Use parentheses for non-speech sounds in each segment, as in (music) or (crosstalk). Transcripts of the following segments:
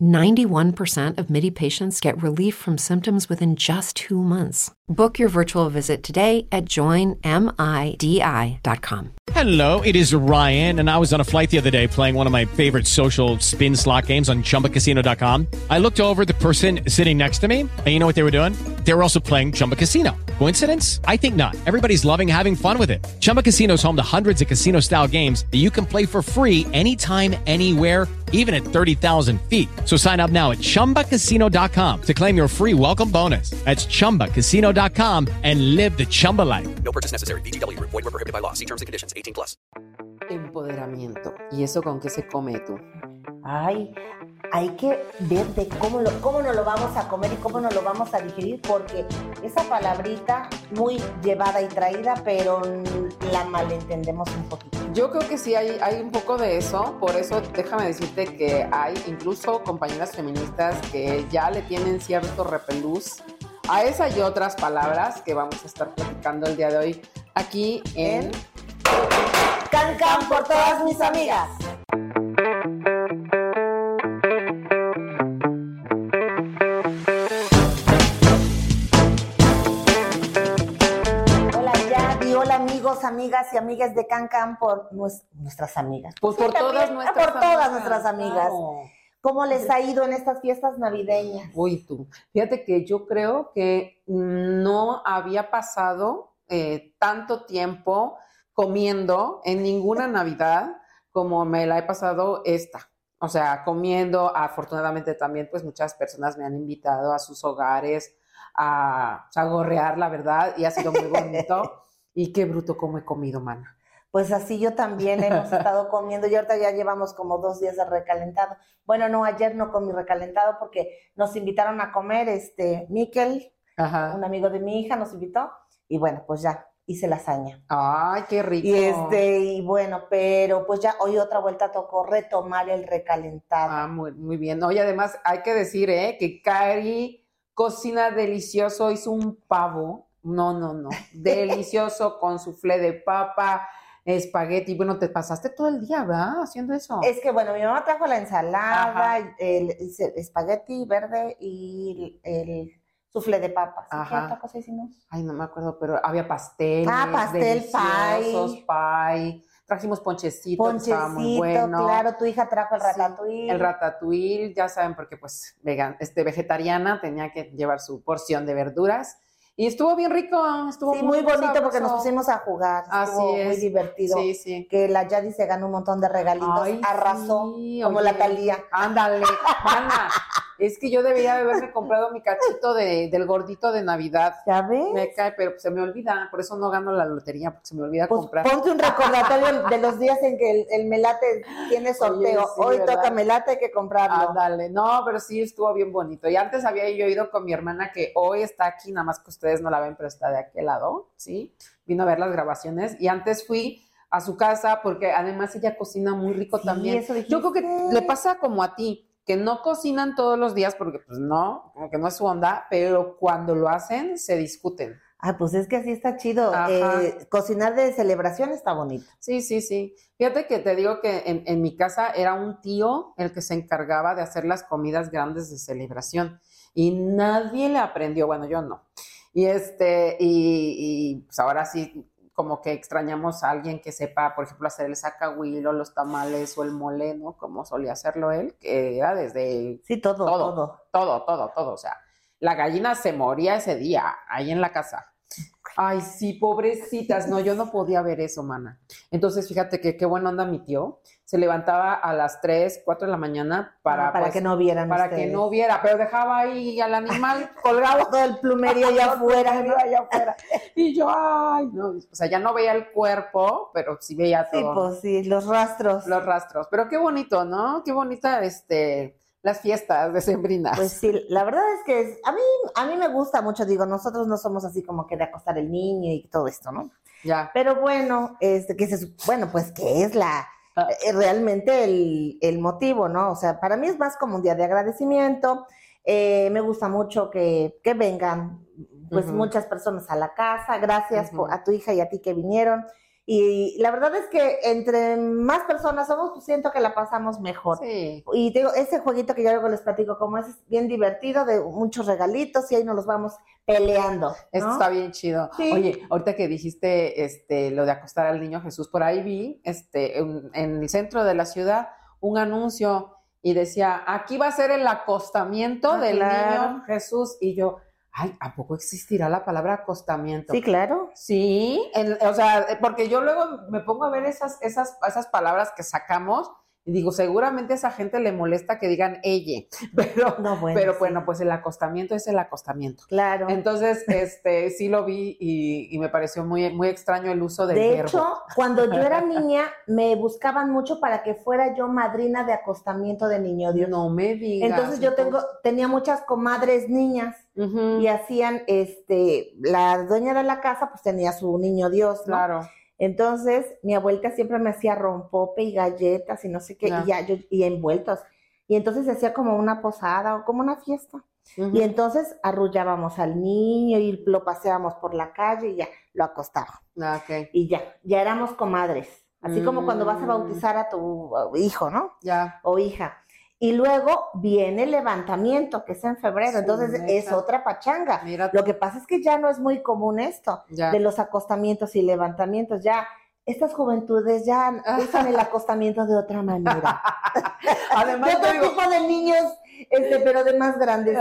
91% of MIDI patients get relief from symptoms within just two months. Book your virtual visit today at joinmidi.com. Hello, it is Ryan, and I was on a flight the other day playing one of my favorite social spin slot games on chumbacasino.com. I looked over the person sitting next to me, and you know what they were doing? They were also playing Chumba Casino. Coincidence? I think not. Everybody's loving having fun with it. Chumba Casino is home to hundreds of casino style games that you can play for free anytime, anywhere, even at 30,000 feet. So sign up now at chumbacasino.com to claim your free welcome bonus. That's chumbacasino.com and live the Chumba life. No purchase necessary. VGW Group. Void were prohibited by law. See terms and conditions. 18 plus. Empoderamiento. ¿Y eso con qué se come tú? Ay, hay que ver de cómo, lo, cómo nos lo vamos a comer y cómo nos lo vamos a digerir, porque esa palabrita muy llevada y traída, pero la malentendemos un poquito. Yo creo que sí hay, hay un poco de eso, por eso déjame decirte que hay incluso compañeras feministas que ya le tienen cierto repelús a esa y otras palabras que vamos a estar platicando el día de hoy aquí en Can Can por todas mis amigas. Amigos, amigas y amigas de Can Can por nues- nuestras amigas. Pues por todas nuestras Por todas amigas, nuestras amigas. claro. ¿Cómo les ha ido en estas fiestas navideñas? Uy, tú. Fíjate que yo creo que no había pasado eh, tanto tiempo comiendo en ninguna (laughs) Navidad como me la he pasado esta. O sea, comiendo, afortunadamente también, pues muchas personas me han invitado a sus hogares a sagorrear, la verdad, y ha sido muy bonito. (laughs) y qué bruto como he comido, mana. Pues así yo también hemos (laughs) estado comiendo y ahorita ya llevamos como dos días de recalentado. Bueno, no, ayer no comí recalentado porque nos invitaron a comer, este, Miquel, Ajá. un amigo de mi hija, nos invitó y bueno, pues ya hice lasaña. Ay, qué rico. Y este, y bueno, pero pues ya hoy otra vuelta tocó retomar el recalentado. Ah, muy, muy bien. Oye, además hay que decir, ¿eh? Que Cari cocina delicioso, hizo un pavo. No, no, no. (laughs) Delicioso con soufflé de papa, espagueti. Bueno, te pasaste todo el día, ¿verdad? Haciendo eso. Es que bueno, mi mamá trajo la ensalada, Ajá. el, el espagueti verde y el soufflé de papas. ¿Y ¿Qué Ajá. otra cosa hicimos? Ay, no me acuerdo, pero había pasteles. Ah, pastel, deliciosos, pie. Trajimos ponchecito, estaba muy Ponchecito, bueno. claro, tu hija trajo el Sí, ratatouille. El ratatouille, ya saben, porque pues vegan, este, vegetariana tenía que llevar su porción de verduras. Y estuvo bien rico, estuvo Sí, muy bonito porque nos pusimos a jugar. Así Estuvo muy es. divertido. Sí, sí. Que la Yadi se ganó un montón de regalitos. Ay, arrasó como oye. la Talía. Ándale, mana. Es que yo debería de haberme comprado mi cachito de, del gordito de Navidad. ¿Ya ves? Me cae, pero se me olvida, por eso no gano la lotería, porque se me olvida Pues comprar. ponte un recordatorio (laughs) de los días en que el, el melate tiene sorteo. sí, Hoy ¿verdad? toca melate, hay que comprarlo. Ándale, no, pero sí estuvo bien bonito. Y antes había yo ido con mi hermana que hoy está aquí, nada más que ustedes no la ven, pero está de aquel lado, ¿sí? Vino a ver las grabaciones. Y antes fui a su casa porque además ella cocina muy rico Sí, también. eso Yo creo que le pasa como a ti, que no cocinan todos los días porque pues no, como que no es su onda, pero cuando lo hacen se discuten. Ah, pues es que así está chido. Eh, cocinar de celebración está bonito. Sí, sí, sí. Fíjate que te digo que en, en mi casa era un tío el que se encargaba de hacer las comidas grandes de celebración y nadie le aprendió, bueno, yo no. Y este, y, y, pues ahora sí, como que extrañamos a alguien que sepa, por ejemplo, hacer el sacahuil o los tamales o el mole, ¿no? Como solía hacerlo él, que era desde Sí, todo, Todo. todo. todo, todo, todo. O sea, la gallina se moría ese día, ahí en la casa. Ay, sí, pobrecitas. No, yo no podía ver eso, mana. Entonces, fíjate que qué buena onda mi tío. Se levantaba a las 3, 4 de la mañana para, Ah, para pues, que no vieran para que no viera, pero dejaba ahí al animal (laughs) colgado Todo el plumerío allá (laughs) afuera. ¿no? allá afuera. Y yo, ay, no, o sea, ya no veía el cuerpo, pero sí veía Sí, todo pues sí, los rastros. los rastros. Pero qué bonito, ¿no? Qué bonita, este, las fiestas decembrinas. Pues sí, la verdad es que es- a mí, a mí me gusta mucho, digo, nosotros no somos así como que de acostar el niño y todo esto, ¿no? Ya. Pero bueno, este, que se, bueno, pues que es la Ah. eh, realmente el, el motivo, ¿no? O sea, para mí es más como un día de agradecimiento. Eh, me gusta mucho que, que vengan pues muchas personas a la casa. Gracias por- a tu hija y a ti que vinieron. Y la verdad es que entre más personas somos, pues siento que la pasamos mejor. Sí. Y digo, ese jueguito que yo luego les platico, como es bien divertido, de muchos regalitos y ahí nos los vamos peleando. Esto está bien chido. Sí. Oye, ahorita que dijiste este, lo de acostar al niño Jesús, por ahí vi este, en, en el centro de la ciudad un anuncio y decía, aquí va a ser el acostamiento Ah, del claro. niño Jesús. Y yo, ay, ¿a poco existirá la palabra acostamiento? Sí, claro. Sí, en- o sea, porque yo luego me pongo a ver esas, esas, esas palabras que sacamos y digo, seguramente a esa gente le molesta que digan ella, (laughs) pero, No, bueno. pero sí. bueno, pues el acostamiento es el acostamiento. Claro. Entonces, (laughs) este, sí lo vi y, y me pareció muy, muy extraño el uso del de verbo. hecho, cuando yo era (laughs) niña, me buscaban mucho para que fuera yo madrina de acostamiento de niño Dios. no me digas. Entonces yo tengo, tenía muchas comadres niñas y hacían, este, la dueña de la casa pues tenía su niño Dios, ¿no? claro. Entonces mi abuelita siempre me hacía rompope y galletas y no sé qué, y, ya, yo, y envueltos. Y entonces se hacía como una posada o como una fiesta. Y entonces arrullábamos al niño y lo paseábamos por la calle y ya lo acostábamos. Ah, ok, y ya, ya éramos comadres. Así como cuando vas a Mm. bautizar a tu hijo, ¿no? ya. O hija. Y luego viene el levantamiento, que es en febrero. Sí, Entonces es otra pachanga. Mira, Lo que pasa es que ya no es muy común esto, ya. de los acostamientos y levantamientos. Ya, estas juventudes ya (laughs) usan el acostamiento de otra manera. (laughs) Además, de otro digo, tipo de niños, este, pero de más grandes.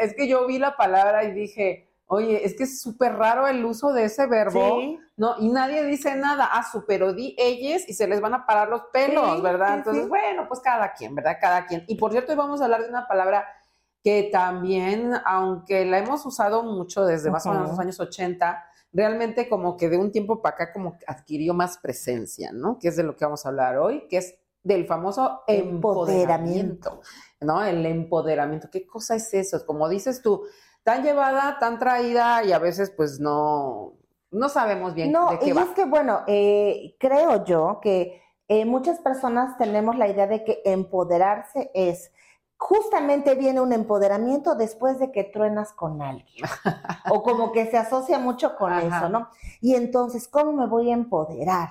es que yo vi la palabra y dije, oye, es que es súper raro el uso de ese verbo. Sí. ¿no? Y nadie dice nada, ah, su, pero di ellos y se les van a parar los pelos, Sí, ¿verdad? Entonces, sí. bueno, pues cada quien, ¿verdad? Cada quien. Y por cierto, hoy vamos a hablar de una palabra que también, aunque la hemos usado mucho desde más o menos los años 80, realmente como que de un tiempo para acá como adquirió más presencia, ¿no? Que es de lo que vamos a hablar hoy, que es del famoso empoderamiento, Empoderamiento. ¿no? El empoderamiento. ¿Qué cosa es eso? Como dices tú, tan llevada, tan traída y a veces pues no, no sabemos bien No, de qué y va. es que, bueno, eh, creo yo que eh, muchas personas tenemos la idea de que empoderarse es, justamente viene un empoderamiento después de que truenas con alguien, (laughs) o como que se asocia mucho con Ajá. eso, ¿no? Y entonces, ¿cómo me voy a empoderar?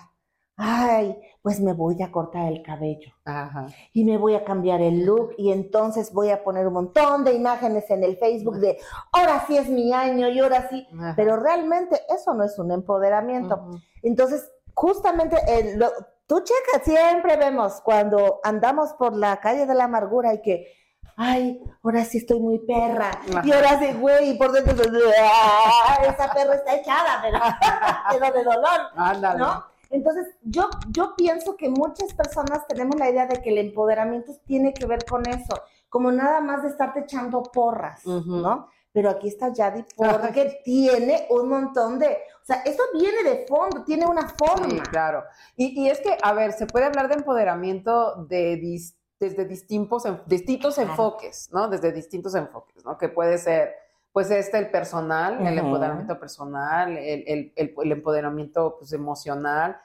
Ay, pues me voy a cortar el cabello Ajá. y me voy a cambiar el look y entonces voy a poner un montón de imágenes en el Facebook de ahora sí es mi año y ahora sí, Ajá. pero realmente eso no es un empoderamiento. Entonces, justamente, eh, lo- tú checas, siempre vemos cuando andamos por la calle de la amargura y que, ay, ahora sí estoy muy perra, y ahora sí, güey, y por dentro, (laughs) "Ah, esa perra está echada, pero, (laughs) pero de dolor, Ándale. ¿no? Entonces, yo, yo pienso que muchas personas tenemos la idea de que el empoderamiento tiene que ver con eso, como nada más de estarte echando porras. ¿no? Pero aquí está Yadi porque tiene un montón de, o sea, esto viene de fondo, tiene una forma. Sí, claro. Y, y es que, a ver, se puede hablar de empoderamiento de desde distintos, distintos enfoques, ¿no? Desde distintos enfoques, ¿no? Que puede ser, pues, este, el personal, el empoderamiento personal, el, el- el- el empoderamiento, pues, emocional.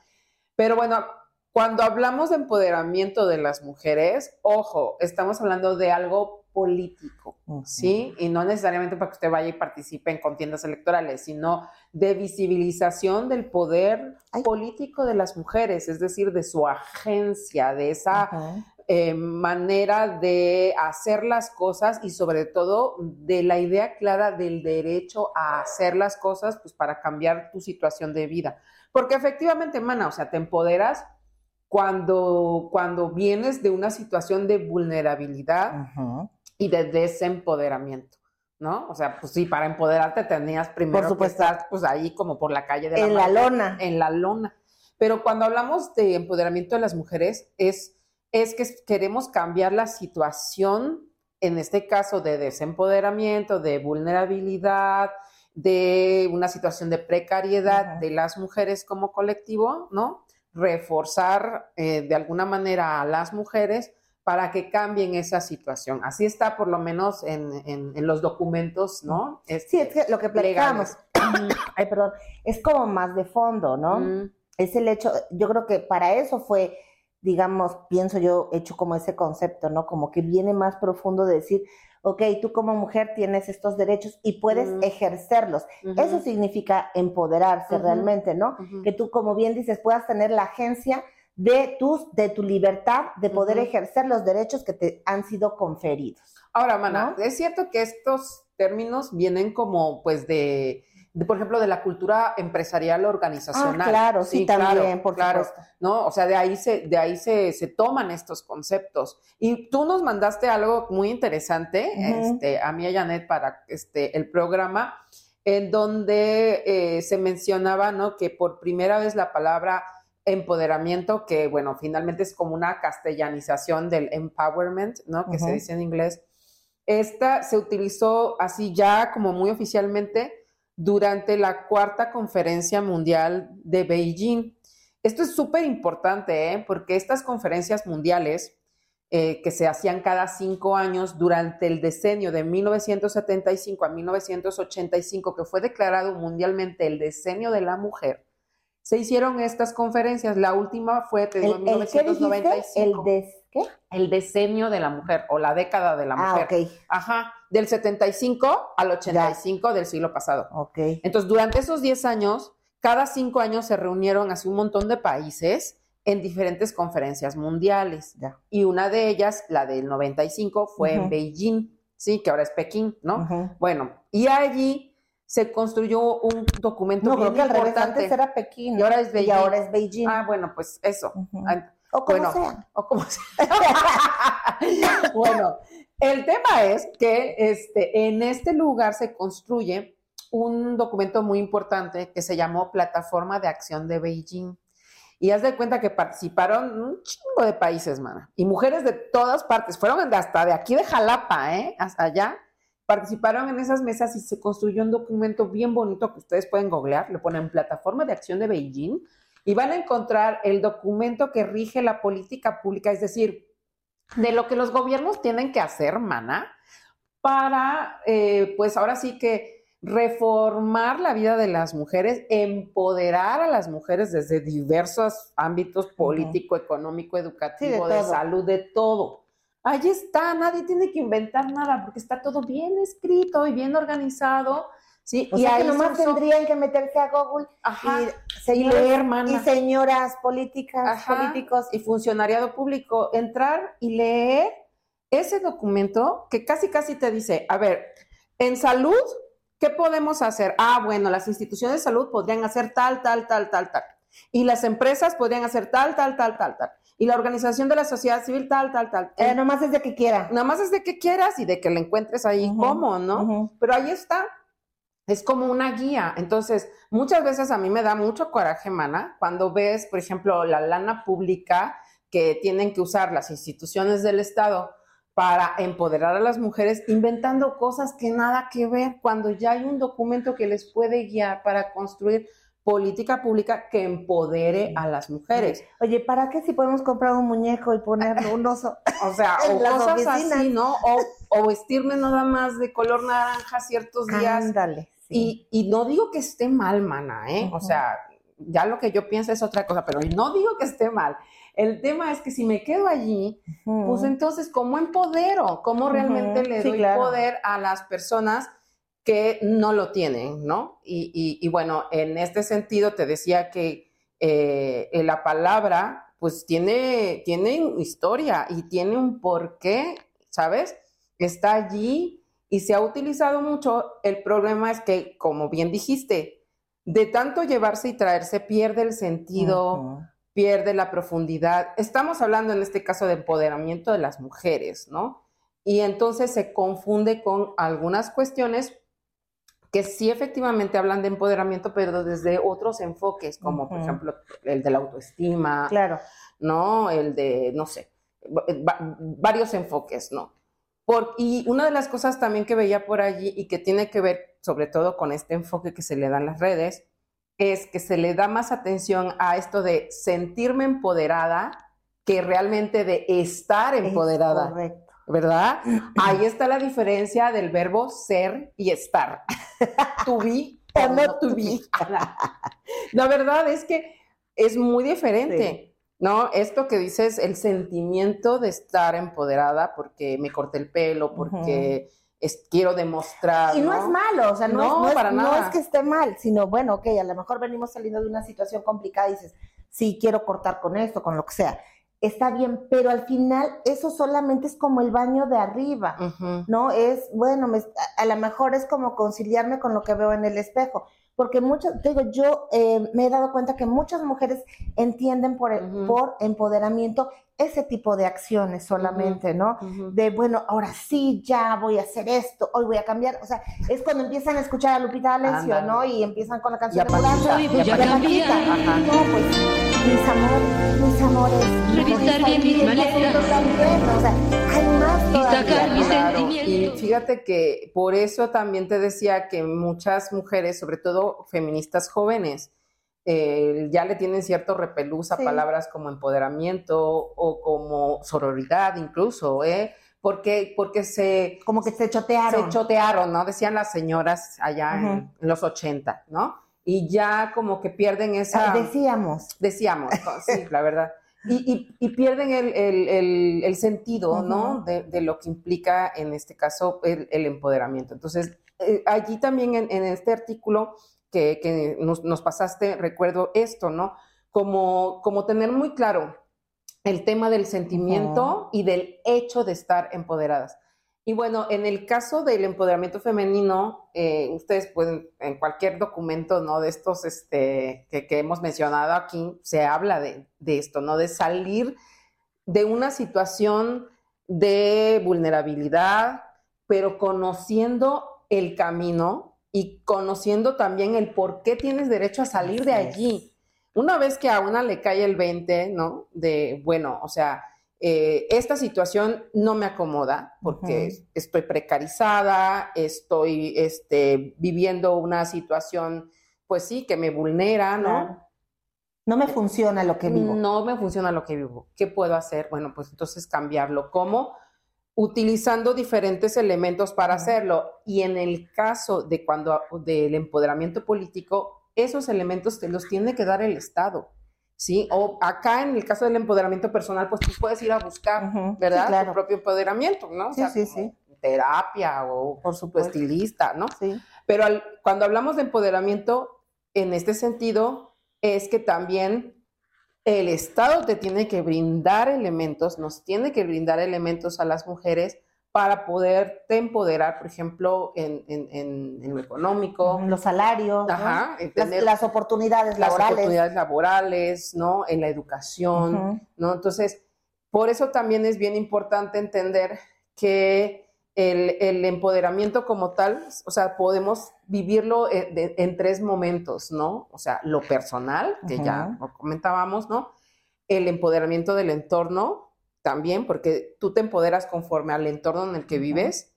Pero bueno, cuando hablamos de empoderamiento de las mujeres, ojo, estamos hablando de algo político, ¿sí? Y no necesariamente para que usted vaya y participe en contiendas electorales, sino de visibilización del poder Ay. político de las mujeres, es decir, de su agencia, de esa. Eh, manera de hacer las cosas y sobre todo de la idea clara del derecho a hacer las cosas pues para cambiar tu situación de vida. Porque efectivamente, mana, o sea, te empoderas cuando, cuando vienes de una situación de vulnerabilidad y de desempoderamiento, ¿no? O sea, pues sí, para empoderarte tenías primero Por supuesto. que estar pues ahí como por la calle de la En la lona. en la lona. Pero cuando hablamos de empoderamiento de las mujeres, es, es que queremos cambiar la situación, en este caso de desempoderamiento, de vulnerabilidad, de una situación de precariedad Ajá. de las mujeres como colectivo, ¿no? Reforzar eh, de alguna manera a las mujeres para que cambien esa situación. Así está por lo menos en, en- en los documentos, ¿no? Sí, es que lo que platicábamos, (clears throat) ay, perdón, es como más de fondo, ¿no? Mm, Es el hecho, yo creo que para eso fue, digamos, pienso yo, hecho como ese concepto, ¿no? Como que viene más profundo de decir, ok, tú como mujer tienes estos derechos y puedes ejercerlos. Eso significa empoderarse realmente, ¿no? Que tú, como bien dices, puedas tener la agencia de, tus, de tu libertad de poder ejercer los derechos que te han sido conferidos. Ahora, Mana, ¿no? es cierto que estos términos vienen como, pues, de, de, por ejemplo, de la cultura empresarial organizacional. Ah, claro, sí, claro, también, por claro. supuesto. ¿no? O sea, de ahí se, de ahí se, se toman estos conceptos. Y tú nos mandaste algo muy interesante, este, a mí y a Janet para este, el programa, en donde eh, se mencionaba, ¿no? Que por primera vez la palabra empoderamiento, que bueno, finalmente es como una castellanización del empowerment, ¿no? Que se Ujú. dice en inglés. Esta se utilizó así ya como muy oficialmente durante la cuarta conferencia mundial de Beijing. Esto es súper importante, ¿eh? porque estas conferencias mundiales eh, que se hacían cada cinco años durante el decenio de 1975 a 1985, que fue declarado mundialmente el decenio de la mujer, se hicieron estas conferencias. La última fue te digo, en ¿El, el qué dijiste? 1995. El des, ¿qué? el decenio de la mujer o la década de la Ah, mujer. ok, Ajá, del 75 al 85 del siglo pasado. ok. Entonces, durante esos 10 años, cada cinco años se reunieron así un montón de países en diferentes conferencias mundiales. Ya. Y una de ellas, la del 95, fue en Ujú. Beijing, sí, que ahora es Pekín, ¿no? Bueno, y allí se construyó un documento No, bien creo que al revés, importante. antes era Pekín. Y ahora es Y Beijing. ahora es Beijing. Ah, bueno, pues eso. O como bueno, sea. o como sea. (laughs) bueno, el tema es que este, en este lugar se construye un documento muy importante que se llamó Plataforma de Acción de Beijing. Y haz de cuenta que participaron un chingo de países, mana. Y mujeres de todas partes. Fueron hasta de aquí de Jalapa, ¿eh? Hasta allá. Participaron en esas mesas y se construyó un documento bien bonito que ustedes pueden googlear. Le ponen Plataforma de Acción de Beijing y van a encontrar el documento que rige la política pública, es decir, de lo que los gobiernos tienen que hacer, mana, para, eh, pues ahora sí que reformar la vida de las mujeres, empoderar a las mujeres desde diversos ámbitos político, económico, educativo, Sí, de de, salud, de todo. Ahí está, nadie tiene que inventar nada porque está todo bien escrito y bien organizado. ¿Sí? O y sea que nomás tendrían que meterse a Google Ajá, y, y leer, mana. y señoras políticas, Ajá, políticos. y funcionariado público, entrar y leer ese documento que casi casi te dice, a ver, en salud, ¿qué podemos hacer? Ah, bueno, las instituciones de salud podrían hacer tal, tal, tal, tal, tal. Y las empresas podrían hacer tal, tal, tal, tal, tal. Y la organización de la sociedad civil, tal, tal, tal. Eh, nomás es de que quiera. Nada más es de que quieras y de que le encuentres ahí Ujú, cómo, ¿no? Pero ahí está. Es como una guía. Entonces, muchas veces a mí me da mucho coraje, mana, cuando ves, por ejemplo, la lana pública que tienen que usar las instituciones del Estado para empoderar a las mujeres, inventando cosas que nada que ver, cuando ya hay un documento que les puede guiar para construir política pública que empodere a las mujeres. Oye, ¿para qué si podemos comprar un muñeco y ponerle un oso? (laughs) O sea, (laughs) o cosas oficinas. así, ¿no? O, o vestirme nada más de color naranja ciertos días. Ándale. Sí. Y, y no digo que esté mal, mana, ¿eh? O Ujú. sea, ya lo que yo pienso es otra cosa, pero no digo que esté mal. El tema es que si me quedo allí, Ujú. pues entonces, ¿cómo empodero? ¿Cómo realmente Ujú, le sí, doy claro. poder a las personas que no lo tienen, ¿no? Y, y- y bueno, en este sentido te decía que eh, la palabra, pues tiene, tiene historia y tiene un porqué, ¿sabes? Está allí y se ha utilizado mucho. El problema es que, como bien dijiste, de tanto llevarse y traerse pierde el sentido pierde la profundidad. Estamos hablando en este caso de empoderamiento de las mujeres, ¿no? Y entonces se confunde con algunas cuestiones que sí efectivamente hablan de empoderamiento, pero desde otros enfoques, como por ejemplo el de la autoestima, Claro. ¿no? El de, no sé, va- varios enfoques, ¿no? Por, y una de las cosas también que veía por allí y que tiene que ver sobre todo con este enfoque que se le da en las redes, es que se le da más atención a esto de sentirme empoderada que realmente de estar Es empoderada, correcto. ¿verdad? (clears throat) Ahí está la diferencia del verbo ser y estar. To be Por no tu vista. (laughs) La verdad es que es muy diferente, ¿no? Esto que dices, el sentimiento de estar empoderada porque me corté el pelo, porque es- quiero demostrar. Y no, es malo, o sea, no, No, es, no es- para no nada. es que esté mal, sino bueno, ok, a lo mejor venimos saliendo de una situación complicada y dices, sí, quiero cortar con esto, con lo que sea. Está bien, pero al final eso solamente es como el baño de arriba. ¿no? Es, bueno, me- a, a lo mejor es como conciliarme con lo que veo en el espejo. Porque muchas, digo, yo eh, me he dado cuenta que muchas mujeres entienden por, el- por empoderamiento ese tipo de acciones solamente, ¿no? De bueno, ahora sí, ya voy a hacer esto, hoy voy a cambiar. O sea, es cuando empiezan a escuchar a Lupita D'Alessio, Ándale. ¿no? Y empiezan con la canción Y a Paquita. de Y a Paquita. Paquita. Ajá. No, pues, mis amores, mis amores. Revisar mis bien mis maletas. O sea, hay más Y sacar mis Claro, sentimientos. y fíjate que por eso también te decía que muchas mujeres, sobre todo feministas jóvenes, eh, ya le tienen cierto repelús a Sí. palabras como empoderamiento o como sororidad incluso, ¿eh? Porque, porque se, Como que se chotearon. se chotearon, ¿no? Decían las señoras allá en- Ujú. en, los 80, ¿no? Y ya como que pierden esa... Decíamos. Decíamos, (laughs) sí, la verdad. Y, y- y pierden el, el- el- el sentido, ¿no? De, de lo que implica, en este caso, el, empoderamiento. Entonces, eh, allí también en, en este artículo que, que nos, nos pasaste, recuerdo esto, ¿no? Como, como tener muy claro el tema del sentimiento y del hecho de estar empoderadas. Y bueno, en el caso del empoderamiento femenino, eh, ustedes pueden, en cualquier documento, ¿no? De estos este, que, que hemos mencionado aquí, se habla de, de esto, ¿no? De salir de una situación de vulnerabilidad, pero conociendo el camino y conociendo también el por qué tienes derecho a salir de allí. Una vez que a una le cae el 20, ¿no? De, bueno, o sea, eh, esta situación no me acomoda porque estoy precarizada, estoy este, viviendo una situación, pues sí, que me vulnera, ¿no? Claro. No me funciona lo que vivo. No me funciona lo que vivo. ¿Qué puedo hacer? Bueno, pues entonces cambiarlo. ¿Cómo? Utilizando diferentes elementos para hacerlo. Y en el caso de cuando del empoderamiento político, esos elementos te los tiene que dar el Estado. ¿Sí? O acá en el caso del empoderamiento personal, pues tú puedes ir a buscar. ¿verdad? Sí, claro. Tu propio empoderamiento, ¿no? O sea, sí, sí. Terapia o Por tu supuesto. estilista, ¿no? Sí. Pero al- cuando hablamos de empoderamiento, en este sentido, es que también el Estado te tiene que brindar elementos, nos tiene que brindar elementos a las mujeres para poderte empoderar, por ejemplo, en, en- en- en lo económico, Los salarios, las, las oportunidades las laborales. oportunidades laborales, ¿no? En la educación. ¿no? Entonces, por eso también es bien importante entender que el, el empoderamiento como tal, o sea, podemos vivirlo en, de- en tres momentos, ¿no? O sea, lo personal, que ya comentábamos, ¿no? El empoderamiento del entorno también, porque tú te empoderas conforme al entorno en el que vives.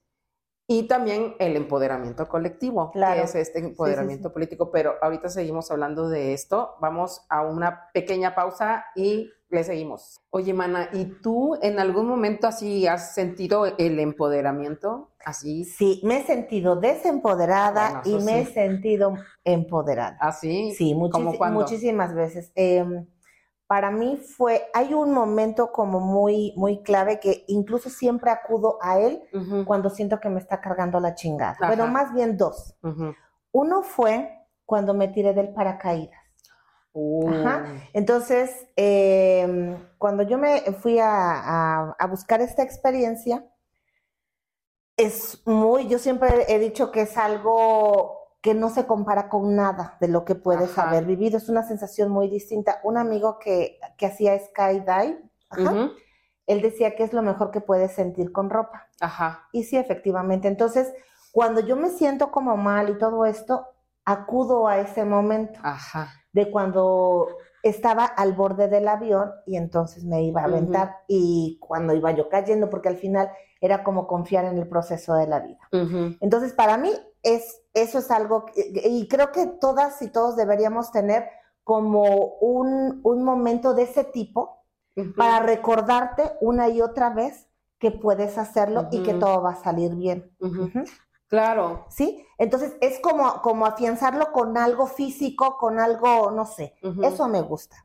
Y también el empoderamiento colectivo, Claro. que es este empoderamiento sí. político. Pero ahorita seguimos hablando de esto. Vamos a una pequeña pausa y le seguimos. Oye, Mana, ¿y tú en algún momento así has sentido el empoderamiento? Así, Sí, me he sentido desempoderada Bueno, y me he sí. sentido empoderada. así. Sí, ¿Cómo muchis- cuándo? muchísimas veces. Eh, para mí fue, hay un momento como muy, muy clave que incluso siempre acudo a él cuando siento que me está cargando la chingada. Ajá. Bueno, más bien dos. Uno fue cuando me tiré del paracaídas. Uh, Ajá. Entonces, eh, cuando yo me fui a, a- a buscar esta experiencia, es muy, yo siempre he dicho que es algo que no se compara con nada de lo que puedes Ajá. haber vivido. Es una sensación muy distinta. Un amigo que, que hacía skydive, ajá, él decía que es lo mejor que puedes sentir con ropa. Ajá. Y sí, efectivamente. Entonces, cuando yo me siento como mal y todo esto, acudo a ese momento Ajá. de cuando estaba al borde del avión y entonces me iba a aventar y cuando iba yo cayendo, porque al final era como confiar en el proceso de la vida. Entonces, para mí, es, eso es algo, que- y creo que todas y todos deberíamos tener como un, un momento de ese tipo para recordarte una y otra vez que puedes hacerlo y que todo va a salir bien. Claro. ¿Sí? Entonces es como, como afianzarlo con algo físico, con algo, no sé. Eso me gusta.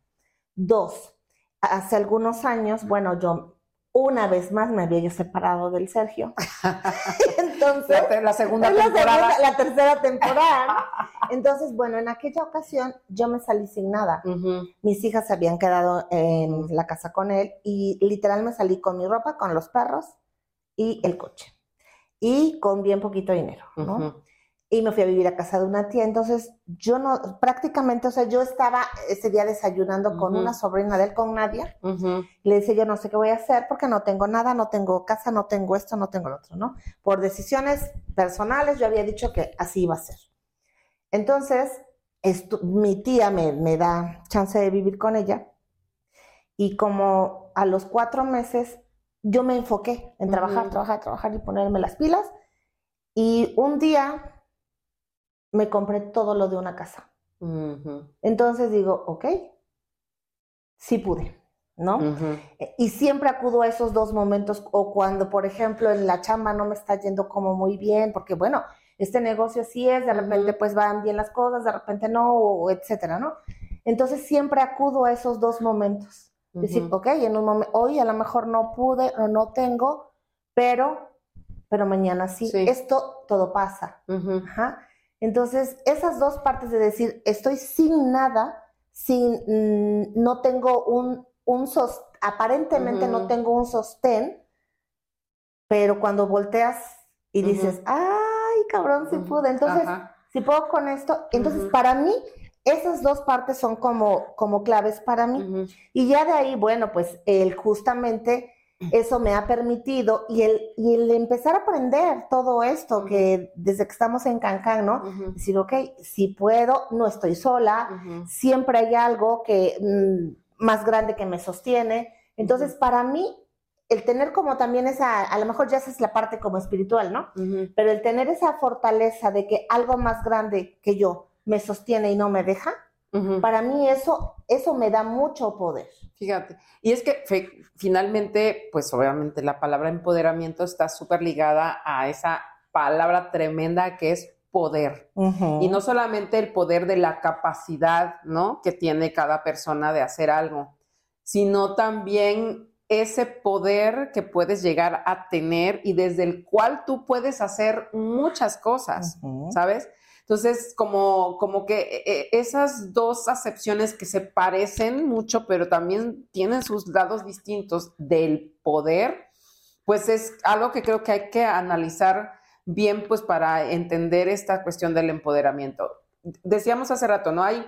Dos, hace algunos años, bueno, yo una vez más me había yo separado del Sergio. (laughs) (laughs) Entonces, La, la segunda la, temporada. segunda- la tercera temporada. (laughs) Entonces, bueno, en aquella ocasión yo me salí sin nada. Mis hijas se habían quedado en la casa con él y literal me salí con mi ropa, con los perros y el coche. Y con bien poquito dinero, ¿no? Y me fui a vivir a casa de una tía. Entonces, yo no, prácticamente, o sea, yo estaba ese día desayunando con Ujú. una sobrina de él, con Nadia. Ujú. Le decía, yo no sé qué voy a hacer porque no tengo nada, no tengo casa, no tengo esto, no tengo lo otro, ¿no? Por decisiones personales, yo había dicho que así iba a ser. Entonces, mi tía me, me da chance de vivir con ella y como a los cuatro meses yo me enfoqué en trabajar, Ujú. trabajar, trabajar y ponerme las pilas y un día me compré todo lo de una casa. Entonces digo, ok, sí pude, ¿no? Eh, Y siempre acudo a esos dos momentos o cuando, por ejemplo, en la chamba no me está yendo como muy bien, porque bueno, este negocio sí es, de repente pues van bien las cosas, de repente no, o etcétera, ¿no? Entonces siempre acudo a esos dos momentos. Decir, ok, en un momento, hoy a lo mejor no pude o no tengo, pero, pero mañana sí. Sí. Esto todo pasa. Ajá. Entonces, esas dos partes de decir, estoy sin nada, sin, mm, no tengo un, un sos, aparentemente no tengo un sostén, pero cuando volteas y dices, ay, cabrón, sí Ujú. pude. Entonces, Ajá. si puedo con esto, entonces para mí, esas dos partes son como, como claves para mí. Y ya de ahí, bueno, pues el justamente eso me ha permitido y el, y el empezar a aprender todo esto que desde que estamos en Cancán, ¿no? Ujú. Decir, ok, si puedo, no estoy sola, siempre hay algo que mm, más grande que me sostiene. Entonces, para mí, el tener como también esa, a lo mejor ya esa es la parte como espiritual, ¿no? Pero el tener esa fortaleza de que algo más grande que yo me sostiene y no me deja, Para mí eso, eso me da mucho poder. Fíjate. Y es que fe- finalmente, pues obviamente la palabra empoderamiento está súper ligada a esa palabra tremenda que es poder. Y no solamente el poder de la capacidad, ¿no? Que tiene cada persona de hacer algo, sino también ese poder que puedes llegar a tener y desde el cual tú puedes hacer muchas cosas. ¿sabes? Entonces, como, como que eh, esas dos acepciones que se parecen mucho, pero también tienen sus lados distintos del poder, pues es algo que creo que hay que analizar bien, pues para entender esta cuestión del empoderamiento. Decíamos hace rato, ¿no? Hay,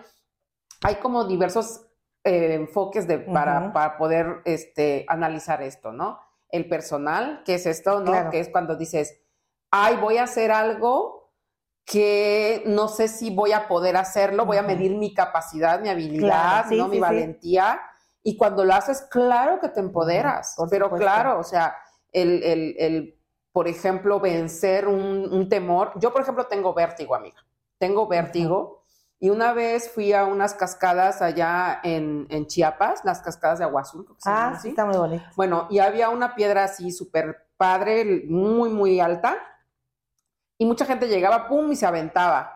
hay como diversos eh, enfoques de, para, para poder este, analizar esto, ¿no? El personal, que es esto, ¿no? Claro. Que es cuando dices, ay, voy a hacer algo que no sé si voy a poder hacerlo, voy a medir mi capacidad, mi habilidad, Claro, sí, ¿no? sí, mi sí. valentía. Y cuando lo haces, claro que te empoderas, por pero supuesto. claro, o sea, el, el- el, por ejemplo, vencer un, un temor. Yo, por ejemplo, tengo vértigo, amiga. Tengo vértigo. Y una vez fui a unas cascadas allá en, en Chiapas, las cascadas de Agua Azul, creo que se llaman Ah, sí, está muy bonito. Bueno, y había una piedra así súper padre, muy, muy alta. Y mucha gente llegaba, pum, y se aventaba.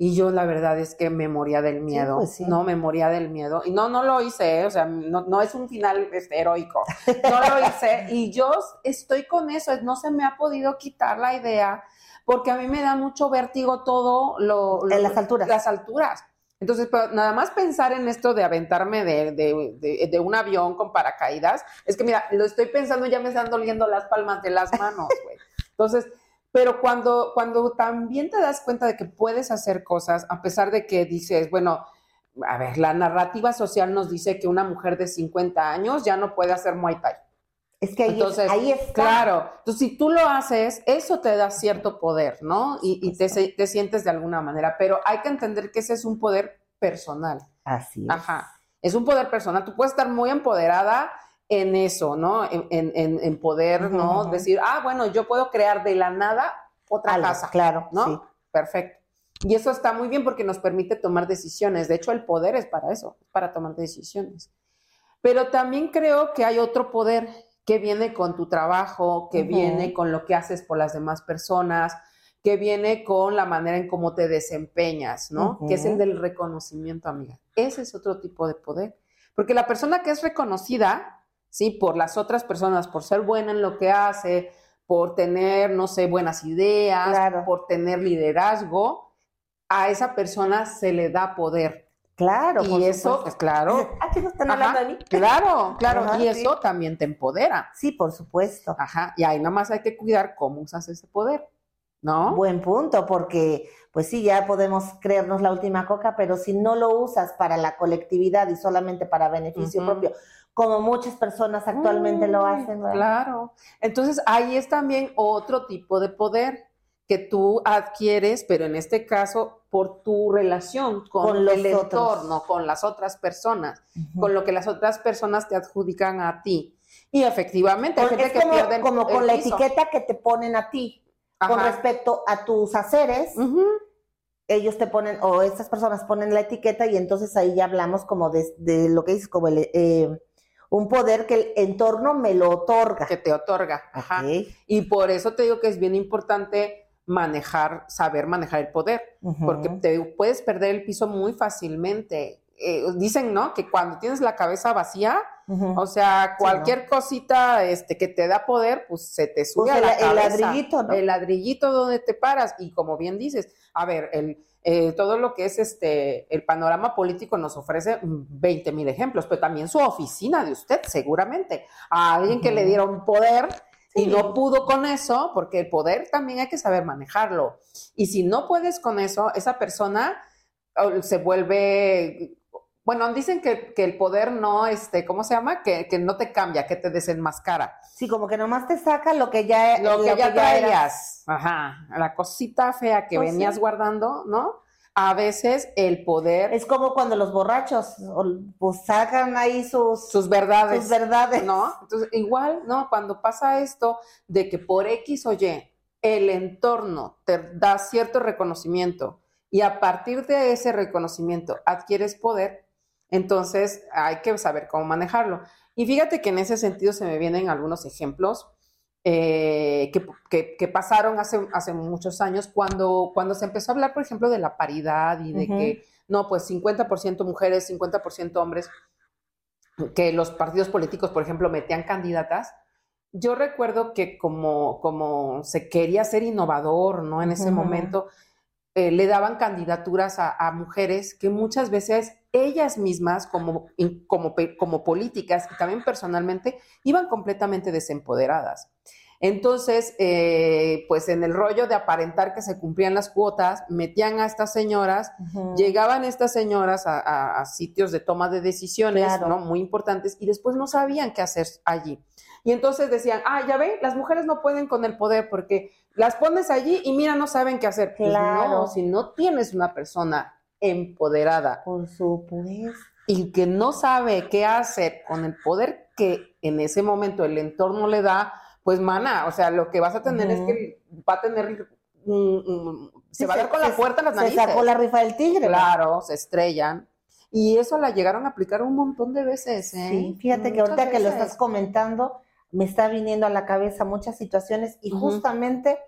Y yo la verdad es que me moría del miedo. pues sí. No, me moría del miedo. Y no, no lo hice, ¿eh? o sea, no, no es un final este, heroico. No lo (laughs) hice. Y yo estoy con eso, no se me ha podido quitar la idea, porque a mí me da mucho vértigo todo lo... lo- En las alturas. Las alturas. Entonces, pero nada más pensar en esto de aventarme de, de- de- de un avión con paracaídas, es que mira, lo estoy pensando y ya me están doliendo las palmas de las manos, güey. Entonces, pero cuando, cuando también te das cuenta de que puedes hacer cosas, a pesar de que dices, bueno, a ver, la narrativa social nos dice que una mujer de 50 años ya no puede hacer Muay Thai. Es que ahí, Entonces, ahí está. Claro, entonces si tú lo haces, eso te da cierto poder, ¿no? Y, y te, te sientes de alguna manera, pero hay que entender que ese es un poder personal. Así es. Ajá, es un poder personal. Tú puedes estar muy empoderada en eso, ¿no? En, en- en- poder, ¿no? Decir, ah, bueno, yo puedo crear de la nada otra Algo, casa, Claro, ¿no? sí. Perfecto. Y eso está muy bien porque nos permite tomar decisiones. De hecho, el poder es para eso, para tomar decisiones. Pero también creo que hay otro poder que viene con tu trabajo, que viene con lo que haces por las demás personas, que viene con la manera en cómo te desempeñas, ¿no? Que es el del reconocimiento, amiga. Ese es otro tipo de poder. Porque la persona que es reconocida, ¿sí? Por las otras personas, por ser buena en lo que hace, por tener, no sé, buenas ideas, Claro. por tener liderazgo, a esa persona se le da poder. Claro, y eso, pues claro. (laughs) Ah, chicos, ¿están hablando de mí? Claro, claro. Ajá, y sí. eso también te empodera. Sí, por supuesto. Ajá. Y ahí nada más hay que cuidar cómo usas ese poder, ¿no? Buen punto, porque pues sí, ya podemos creernos la última coca, pero si no lo usas para la colectividad y solamente para beneficio propio, como muchas personas actualmente lo Mm, hacen, ¿verdad? Claro. Entonces ahí es también otro tipo de poder que tú adquieres, pero en este caso por tu relación con, Con los el otros. entorno, con las otras personas, con lo que las otras personas te adjudican a ti. Y efectivamente, hay gente es que como, pierde como con la piso. etiqueta que te ponen a ti con respecto a tus haceres, ellos te ponen, o estas personas ponen la etiqueta y entonces ahí ya hablamos como de, de lo que dices, como el, eh, un poder que el entorno me lo otorga. que te otorga. Ajá. Y por eso te digo que es bien importante manejar, saber manejar el poder, porque te puedes perder el piso muy fácilmente. Eh, dicen, ¿no? Que cuando tienes la cabeza vacía, o sea, cualquier cosita este, que te da poder, pues se te sube Pues a el- la el cabeza. ladrillito, ¿no? El ladrillito donde te paras. Y como bien dices, a ver, el, eh, todo lo que es este el panorama político nos ofrece 20 mil ejemplos, pero también su oficina de usted, seguramente. A alguien que le dieron poder y no pudo con eso, porque el poder también hay que saber manejarlo. Y si no puedes con eso, esa persona se vuelve, bueno, dicen que, que el poder no, este, ¿cómo se llama? Que, que no te cambia, que te desenmascara. Sí, como que nomás te saca lo que ya, Lo que ya eras. traías, ajá, la cosita fea que Pues venías sí. guardando, ¿no? A veces el poder, Es como cuando los borrachos pues sacan ahí sus, sus verdades, sus verdades. ¿no? Entonces, igual, ¿no? Cuando pasa esto de que por X o Y el entorno te da cierto reconocimiento y a partir de ese reconocimiento adquieres poder, entonces hay que saber cómo manejarlo. Y fíjate que en ese sentido se me vienen algunos ejemplos eh, que, que- que pasaron hace, hace muchos años cuando, cuando se empezó a hablar, por ejemplo, de la paridad y de Ujú. que, no, pues 50% mujeres, 50% hombres, que los partidos políticos, por ejemplo, metían candidatas. Yo recuerdo que como, como se quería ser innovador, ¿no? En ese Ujú. momento, eh, le daban candidaturas a, a mujeres que muchas veces ellas mismas, como, como, políticas y también personalmente, iban completamente desempoderadas. Entonces, eh, pues en el rollo de aparentar que se cumplían las cuotas, metían a estas señoras Ujú. Llegaban estas señoras a, a- a sitios de toma de decisiones, Claro. ¿no? Muy importantes y después no sabían qué hacer allí. Y entonces decían, ah, ya ven, las mujeres no pueden con el poder porque las pones allí y mira, no saben qué hacer. Pues Claro. no, si no tienes una persona empoderada Por supuesto. y que no sabe qué hacer con el poder que en ese momento el entorno le da, pues mana, o sea, lo que vas a tener es Ujú. que va a tener, mm, mm, se Sí, va a dar con la puerta en las Se narices. sacó la rifa del tigre. ¿no? Claro, se estrellan. Y eso la llegaron a aplicar un montón de veces, ¿eh? Sí, fíjate que ahorita que lo estás comentando, me está viniendo a la cabeza muchas situaciones y justamente,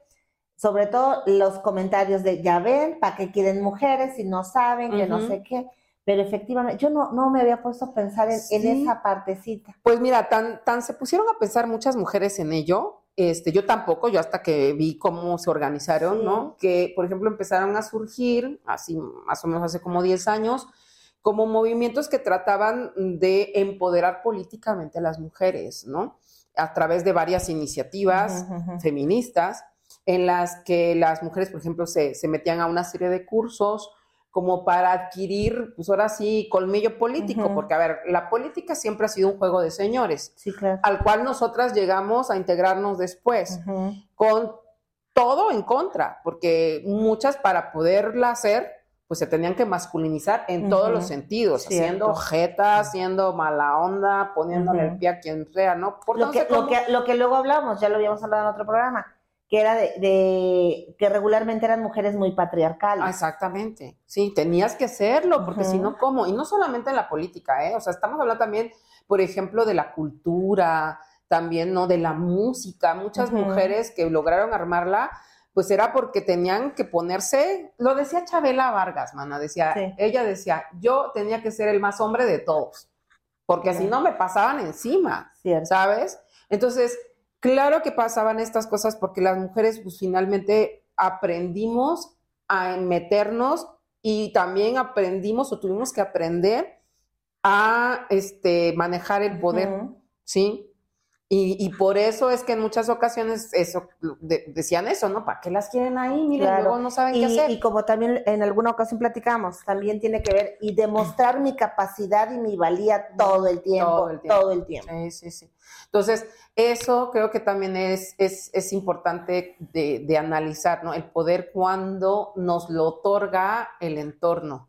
sobre todo los comentarios de, ya ven, ¿para qué quieren mujeres si no saben, que no sé qué? Pero efectivamente, yo no, no me había puesto a pensar en, esa partecita. Pues mira, tan, tan se pusieron a pensar muchas mujeres en ello. Este, yo tampoco, yo hasta que vi cómo se organizaron, Sí. ¿no? Que, por ejemplo, empezaron a surgir, así más o menos hace como 10 años, como movimientos que trataban de empoderar políticamente a las mujeres, ¿no? A través de varias iniciativas feministas, en las que las mujeres, por ejemplo, se, se metían a una serie de cursos como para adquirir, pues ahora sí, colmillo político, porque, a ver, la política siempre ha sido un juego de señores, Sí, claro. al cual nosotras llegamos a integrarnos después, con todo en contra, porque muchas para poderla hacer, pues se tenían que masculinizar en todos Ujú. los sentidos, Cierto. haciendo jeta, haciendo mala onda, poniéndole el pie a quien sea, ¿no? Por Lo que, lo, que, lo que luego hablamos, ya lo habíamos hablado en otro programa, que era de, de que regularmente eran mujeres muy patriarcales. Exactamente. Sí, tenías que hacerlo, porque Ujú. si no, ¿cómo? Y no solamente en la política, ¿eh? O sea, estamos hablando también, por ejemplo, de la cultura, también, ¿no? De la música. Muchas mujeres que lograron armarla, pues era porque tenían que ponerse, lo decía Chabela Vargas, mana, decía, Sí. ella decía, yo tenía que ser el más hombre de todos, porque si no me pasaban encima, Cierto. ¿sabes? Entonces, claro que pasaban estas cosas porque las mujeres, pues finalmente aprendimos a meternos y también aprendimos o tuvimos que aprender a este, manejar el poder. ¿sí? Y, y por eso es que en muchas ocasiones eso, de- decían eso, ¿no? ¿Para qué las quieren ahí? Miren, Claro. luego no saben y, qué hacer. y como también en alguna ocasión platicamos, también tiene que ver y demostrar mi capacidad y mi valía todo el tiempo, Todo el tiempo. todo el tiempo. Sí, sí, sí. Entonces, eso creo que también es, es, es importante de, de analizar, ¿no? El poder cuando nos lo otorga el entorno.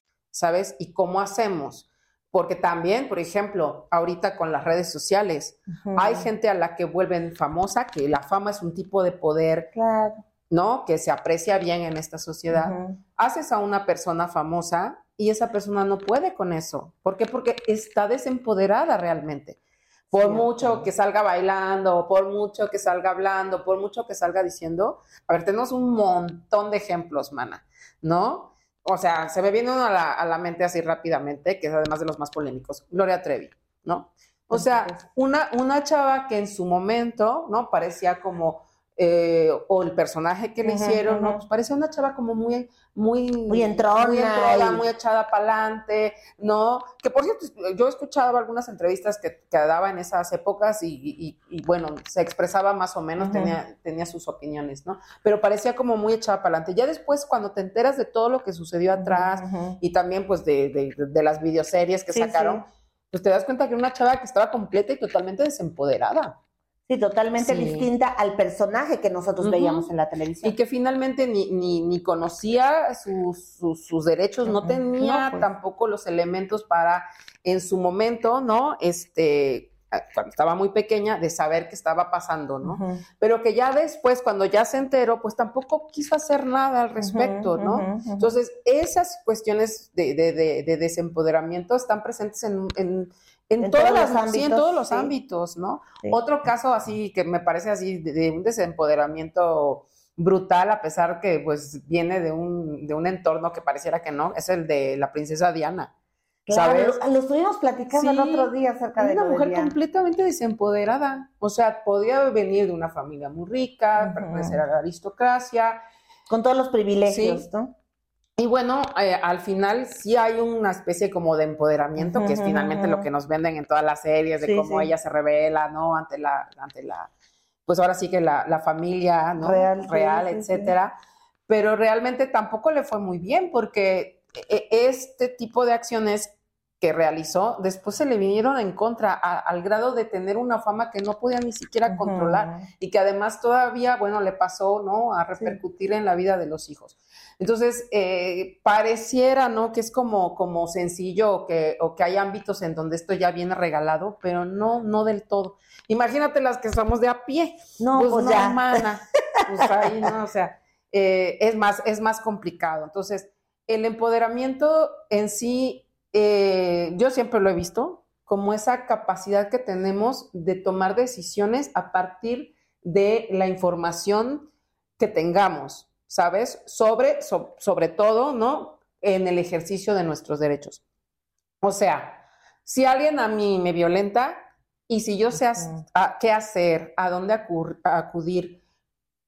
¿Sabes? ¿Y cómo hacemos? Porque también, por ejemplo, ahorita con las redes sociales, hay gente a la que vuelven famosa, que la fama es un tipo de poder, Claro. ¿no? Que se aprecia bien en esta sociedad. Haces a una persona famosa y esa persona no puede con eso. ¿Por qué? Porque está desempoderada realmente. Por mucho que salga bailando, por mucho que salga hablando, por mucho que salga diciendo, a ver, tenemos un montón de ejemplos, mana, ¿no? O sea, se me viene uno a la, a la mente así rápidamente, que es además de los más polémicos, Gloria Trevi, ¿no? O sea, una, una chava que en su momento, ¿no? Parecía como, eh, o el personaje que le hicieron. ¿no? Pues parecía una chava como muy, muy... Muy entrona Muy entrona, y- muy echada para adelante, ¿no? Que por cierto, yo he escuchado algunas entrevistas que, que daba en esas épocas y, y- y, bueno, se expresaba más o menos, tenía, tenía sus opiniones, ¿no? Pero parecía como muy echada para adelante. Ya después, cuando te enteras de todo lo que sucedió atrás y también pues de, de- de las videoseries que Sí, sacaron, sí. pues te das cuenta que era una chava que estaba completa y totalmente desempoderada. Sí, totalmente Sí. distinta al personaje que nosotros veíamos en la televisión. Y que finalmente ni, ni, ni conocía sus, sus, sus derechos, no tenía No, pues. tampoco los elementos para, en su momento, ¿no? Este, cuando estaba muy pequeña, de saber qué estaba pasando, ¿no? Pero que ya después, cuando ya se enteró, pues tampoco quiso hacer nada al respecto, ¿no? Entonces, esas cuestiones de, de, de, de desempoderamiento están presentes en, en, en En todas todos las- los sí, en ámbitos, todos los sí. ámbitos, ¿no? Sí. Otro caso así que me parece así de, de un desempoderamiento brutal, a pesar que pues viene de un, de un entorno que pareciera que no, es el de la princesa Diana. Claro, ¿sabes? lo, lo estuvimos platicando el otro día acerca de Una de mujer Diana. completamente desempoderada. O sea, podía venir de una familia muy rica, Ujú. pertenecer a la aristocracia, Con todos los privilegios. ¿no? Y bueno, eh, al final sí hay una especie como de empoderamiento, que es finalmente lo que nos venden en todas las series, de Sí, cómo sí. ella se revela, ¿no? Ante la, ante la, pues ahora sí que la, la familia, ¿no? Real, Real, sí, etcétera. Pero realmente tampoco le fue muy bien, porque e- este tipo de acciones que realizó, después se le vinieron en contra a- al grado de tener una fama que no podía ni siquiera controlar y que además todavía, bueno, le pasó, ¿no? A repercutir en la vida de los hijos. Entonces, eh, pareciera, ¿no? Que es como, como sencillo o que, o que hay ámbitos en donde esto ya viene regalado, pero no, no del todo. Imagínate las que somos de a pie. No, pues no, ya. mana. (laughs) Pues ahí, ¿no? O sea, eh, es, más, es más complicado. Entonces, el empoderamiento en sí, eh, yo siempre lo he visto como esa capacidad que tenemos de tomar decisiones a partir de la información que tengamos, ¿sabes? Sobre, so- sobre todo, ¿no? En el ejercicio de nuestros derechos. O sea, si alguien a mí me violenta y si yo sé a- qué hacer, a dónde acudir,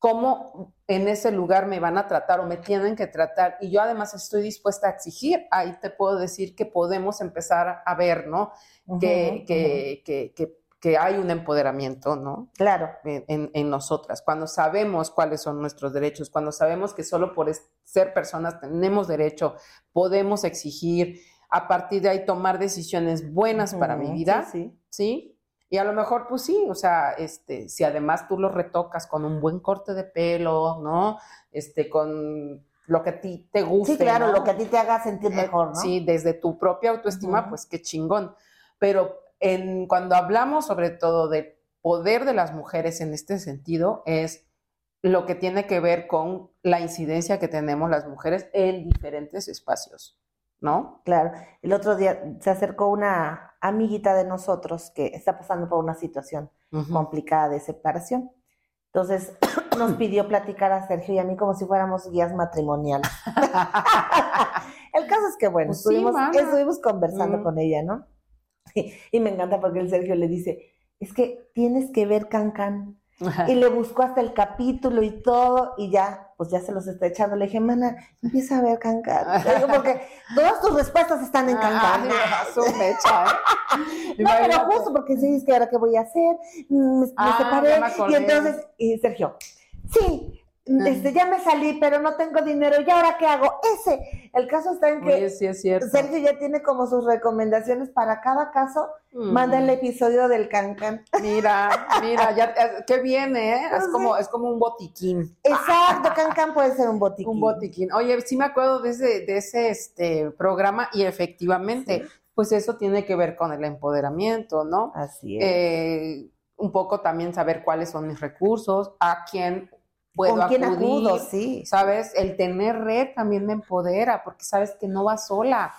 cómo en ese lugar me van a tratar o me tienen que tratar. Y yo además estoy dispuesta a exigir. Ahí te puedo decir que podemos empezar a ver, ¿no? que, que, que, que, que hay un empoderamiento, ¿no? Claro. En, en nosotras. Cuando sabemos cuáles son nuestros derechos, cuando sabemos que solo por ser personas tenemos derecho, podemos exigir, a partir de ahí tomar decisiones buenas para mi vida, sí, ¿sí? Y a lo mejor, pues sí, o sea, este, si además tú lo retocas con un buen corte de pelo, ¿no? Este, con lo que a ti te guste. Sí, claro, ¿no? lo que a ti te haga sentir Eh, mejor, ¿no? Sí, desde tu propia autoestima, pues qué chingón. Pero en, cuando hablamos sobre todo de poder de las mujeres en este sentido, es lo que tiene que ver con la incidencia que tenemos las mujeres en diferentes espacios, ¿no? Claro. El otro día se acercó una amiguita de nosotros que está pasando por una situación complicada de separación. Entonces (coughs) nos pidió platicar a Sergio y a mí como si fuéramos guías matrimoniales. (laughs) El caso es que, bueno, Pues estuvimos, conversando con ella, ¿no? (laughs) Y, me encanta porque el Sergio le dice, es que tienes que ver Can Y le buscó hasta el capítulo y todo, y ya, pues ya se los está echando. Le dije, mana, empieza a ver Can Can. Le digo, porque todas tus respuestas están en Can Can. Ah. (laughs) No, pero justo porque sí, es que ahora qué voy a hacer, Mm, me, me Ah, separé. me y entonces, y Sergio, sí. Este, ya me salí, pero no tengo dinero, ¿y ahora qué hago? Ese. El caso está en que sí es cierto. Sergio ya tiene como sus recomendaciones para cada caso. Mm. Manda el episodio del Cancan. Mira, mira, ya, eh, qué bien, ¿eh? (laughs) Es como, es como un botiquín. Exacto, Cancan puede ser un botiquín. Un botiquín. Oye, sí me acuerdo de ese, de ese este, programa y efectivamente, pues eso tiene que ver con el empoderamiento, ¿no? Así es. Eh, un poco también saber cuáles son mis recursos, a quién puedo ¿Con quién acudir, acudo? Sí. ¿sabes? El tener red también me empodera, porque sabes que no vas sola.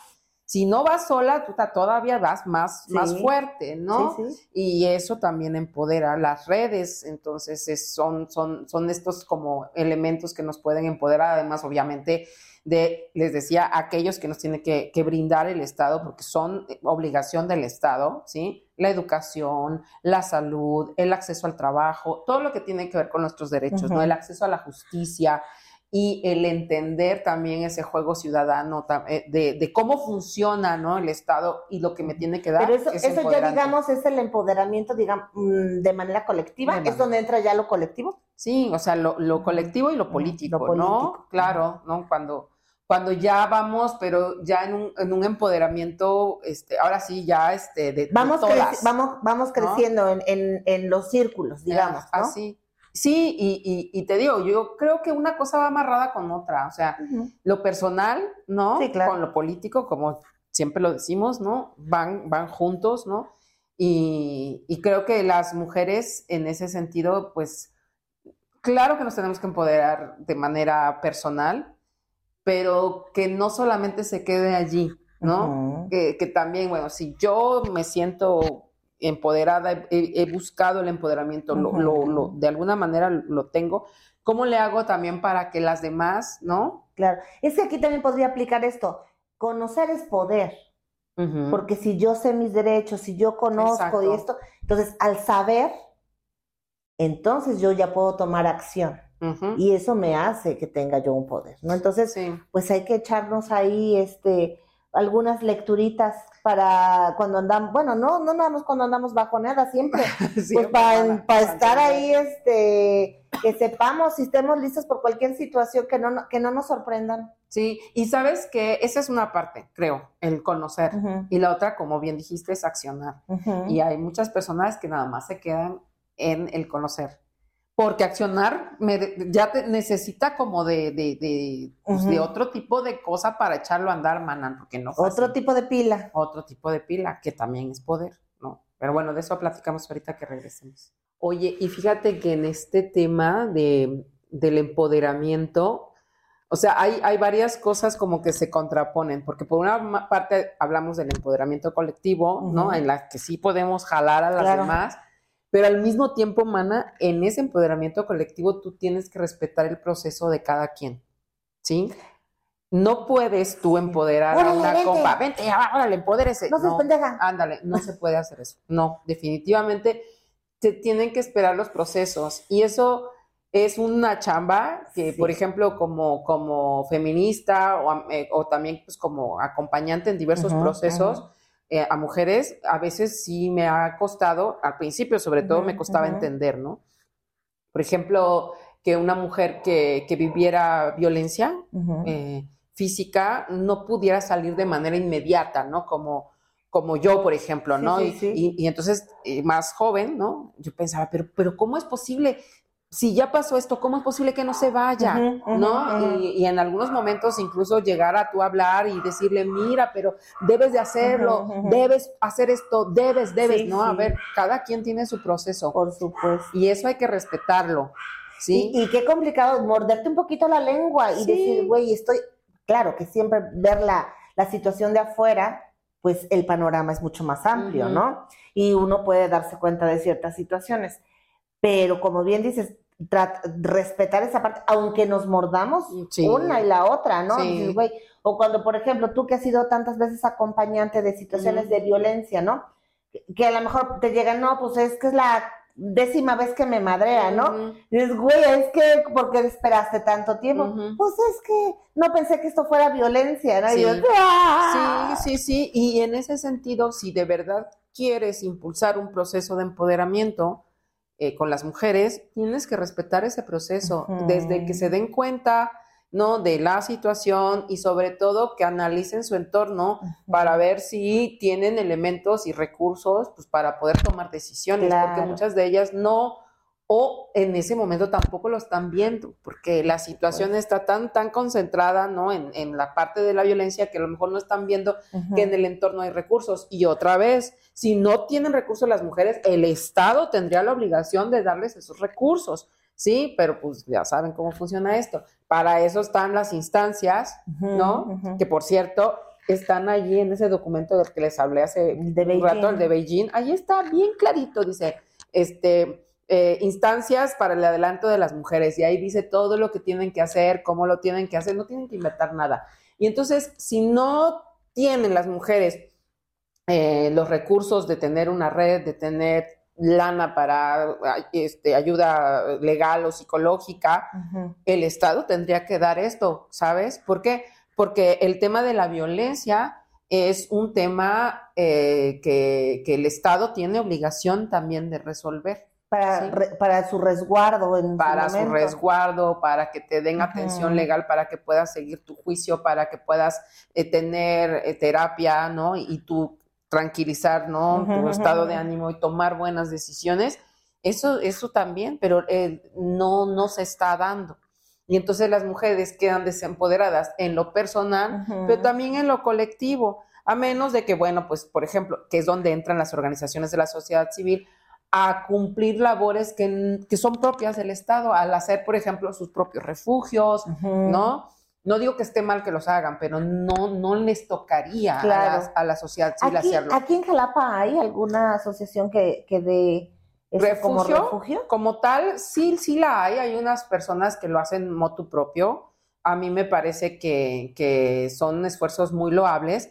Si no vas sola, tú todavía vas más, Sí. más fuerte, ¿no? Sí, sí. Y eso también empodera las redes, entonces es- son, son, son estos como elementos que nos pueden empoderar, además obviamente de, les decía, aquellos que nos tiene que, que brindar el Estado, porque son obligación del Estado, ¿sí? La educación, la salud, el acceso al trabajo, todo lo que tiene que ver con nuestros derechos, ¿no? El acceso a la justicia y el entender también ese juego ciudadano eh, de, de cómo funciona, ¿no? El Estado y lo que me tiene que dar. Pero eso, es eso ya digamos es el empoderamiento, digamos, mm, de manera colectiva. De ¿Es donde entra ya lo colectivo? Sí, o sea, lo, lo colectivo y lo político, Lo político. ¿no? Claro, ¿no? Cuando, cuando ya vamos, pero ya en un, en un empoderamiento, este, ahora sí, ya este, de, de Vamos, todas. creci- vamos, vamos creciendo en, en, en los círculos, digamos, Ah, ¿no? Así. Sí, y, y, y te digo, yo creo que una cosa va amarrada con otra, o sea, Ujú. lo personal, ¿no? Sí, claro. Con lo político, como siempre lo decimos, ¿no? Van, van juntos, ¿no? Y, y creo que las mujeres en ese sentido, pues, claro que nos tenemos que empoderar de manera personal, pero que no solamente se quede allí, ¿no? Que, que también, bueno, si yo me siento empoderada, he, buscado el empoderamiento, lo- lo- lo- de alguna manera lo tengo, ¿cómo le hago también para que las demás, ¿no? Claro. Es que aquí también podría aplicar esto. Conocer es poder. Porque si yo sé mis derechos, si yo conozco Exacto. y esto, entonces al saber, entonces yo ya puedo tomar acción. Y eso me hace que tenga yo un poder, ¿no? Entonces, Sí. pues hay que echarnos ahí este algunas lecturitas para cuando andamos, bueno, no, no nada más cuando andamos bajoneadas siempre, (laughs) Sí, pues para, estar ahí, este, que sepamos y estemos listos por cualquier situación que no, que no nos sorprendan. Sí, y sabes que esa es una parte, creo, el conocer. Y la otra, como bien dijiste, es accionar. Y hay muchas personas que nada más se quedan en el conocer. Porque accionar me- ya te necesita como de, de, de, pues, de otro tipo de cosa para echarlo a andar, manan, porque no Otro tipo de pila. otro tipo de pila, que también es poder, ¿no? Pero bueno, de eso platicamos ahorita que regresemos. Oye, y fíjate que en este tema de, del empoderamiento, o sea, hay, hay varias cosas como que se contraponen, porque por una parte hablamos del empoderamiento colectivo, ¿no? En la que sí podemos jalar a las Claro. demás, pero al mismo tiempo, Mana, en ese empoderamiento colectivo tú tienes que respetar el proceso de cada quien, ¿sí? No puedes tú empoderar a una vente. compa, vente, ah, órale, empodérese. No seas pendeja. Ándale, no se puede hacer eso. (laughs) No, definitivamente se tienen que esperar los procesos y eso es una chamba que, Sí. por ejemplo, como, como feminista o, eh, o también pues, como acompañante en diversos procesos eh, a mujeres, a veces sí me ha costado, al principio sobre todo me costaba ujú. entender, ¿no? Por ejemplo, que una mujer que, que viviera violencia eh, física no pudiera salir de manera inmediata, ¿no? Como, como yo, por ejemplo, Sí, ¿no? sí, y, sí. y- y entonces, eh, más joven, ¿no? Yo pensaba, pero, pero ¿cómo es posible? Si ya pasó esto, ¿cómo es posible que no se vaya? ¿No? Y, y en algunos momentos incluso llegar a tú hablar y decirle, mira, pero debes de hacerlo, debes hacer esto, debes, debes, Sí, ¿no? A ver, cada quien tiene su proceso Por supuesto. y eso hay que respetarlo, ¿sí? Y, y qué complicado morderte un poquito la lengua y Sí. decir, güey, estoy, claro que siempre ver la, la situación de afuera, pues el panorama es mucho más amplio. ¿no? Y uno puede darse cuenta de ciertas situaciones. Pero como bien dices, respetar esa parte, aunque nos mordamos Sí. una y la otra, ¿no? Sí. Dices, güey, o cuando, por ejemplo, tú que has sido tantas veces acompañante de situaciones de violencia, ¿no? Que- a lo mejor te llegan, no, pues es que es la décima vez que me madrea, ¿no? Ujú. Y dices, güey, es que, ¿por qué esperaste tanto tiempo? Pues es que no pensé que esto fuera violencia, ¿no? Y Sí. yo, ¡ah! Sí, sí, sí. Y en ese sentido, si de verdad quieres impulsar un proceso de empoderamiento eh, con las mujeres, tienes que respetar ese proceso desde que se den cuenta, ¿no? De la situación y sobre todo que analicen su entorno para ver si tienen elementos y recursos pues, para poder tomar decisiones, porque muchas de ellas no o en ese momento tampoco lo están viendo, porque la situación está tan, tan concentrada, ¿no? En, en la parte de la violencia que a lo mejor no están viendo que en el entorno hay recursos. Y otra vez, si no tienen recursos las mujeres, el Estado tendría la obligación de darles esos recursos, ¿sí? Pero pues ya saben cómo funciona esto. Para eso están las instancias, ¿no? Que por cierto, están allí en ese documento del que les hablé hace de un rato, el de Beijing. Ahí está bien clarito, dice, este, eh, instancias para el adelanto de las mujeres. Y ahí dice todo lo que tienen que hacer, cómo lo tienen que hacer, no tienen que inventar nada. Y entonces, si no tienen las mujeres eh, los recursos de tener una red, de tener lana para este, ayuda legal o psicológica, el Estado tendría que dar esto, ¿sabes? ¿Por qué? Porque el tema de la violencia es un tema eh, que, que el Estado tiene obligación también de resolver Para, Sí. re- para su resguardo en para su resguardo, para que te den atención legal, para que puedas seguir tu juicio, para que puedas eh, tener eh, terapia, ¿no? Y tú tranquilizar, ¿no? Tu estado de ánimo y tomar buenas decisiones. Eso, eso también, pero eh, no, no se está dando. Y entonces las mujeres quedan desempoderadas en lo personal, pero también en lo colectivo, a menos de que, bueno, pues, por ejemplo, que es donde entran las organizaciones de la sociedad civil a cumplir labores que, que son propias del Estado, al hacer, por ejemplo, sus propios refugios. ¿no? No digo que esté mal que los hagan, pero no, no les tocaría a, las- a la sociedad civil Aquí, hacerlo. aquí en Jalapa hay alguna asociación que, que dé como ¿Refugio? refugio. Como tal, sí, sí la hay. Hay unas personas que lo hacen motu propio. A mí me parece que, que son esfuerzos muy loables,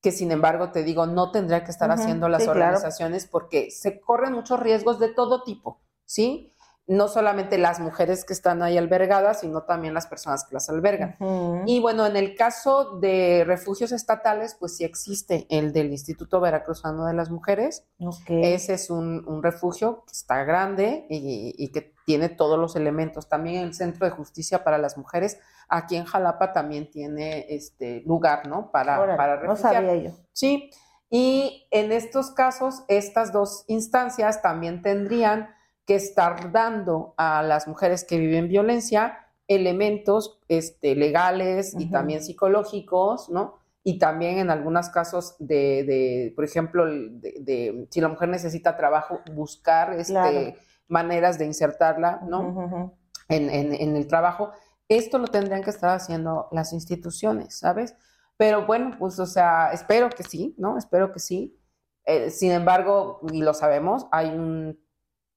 que sin embargo, te digo, no tendría que estar haciendo las sí, claro. organizaciones porque se corren muchos riesgos de todo tipo, ¿sí? No solamente las mujeres que están ahí albergadas, sino también las personas que las albergan. Y bueno, en el caso de refugios estatales, pues sí existe el del Instituto Veracruzano de las Mujeres. Ese es un, un refugio que está grande y, y que tiene todos los elementos. También el Centro de Justicia para las Mujeres aquí en Jalapa también tiene este lugar, ¿no? Para, Órale, para no refugiar. sabía yo. Sí, y en estos casos, estas dos instancias también tendrían que estar dando a las mujeres que viven violencia elementos este, legales y también psicológicos, ¿no? Y también en algunos casos de, de, por ejemplo, de, de si la mujer necesita trabajo, buscar este, Claro. maneras de insertarla, ¿no? En- en el trabajo. Esto lo tendrían que estar haciendo las instituciones, ¿sabes? Pero bueno, pues, o sea, espero que sí, ¿no? Espero que sí. Eh, sin embargo, y lo sabemos, hay un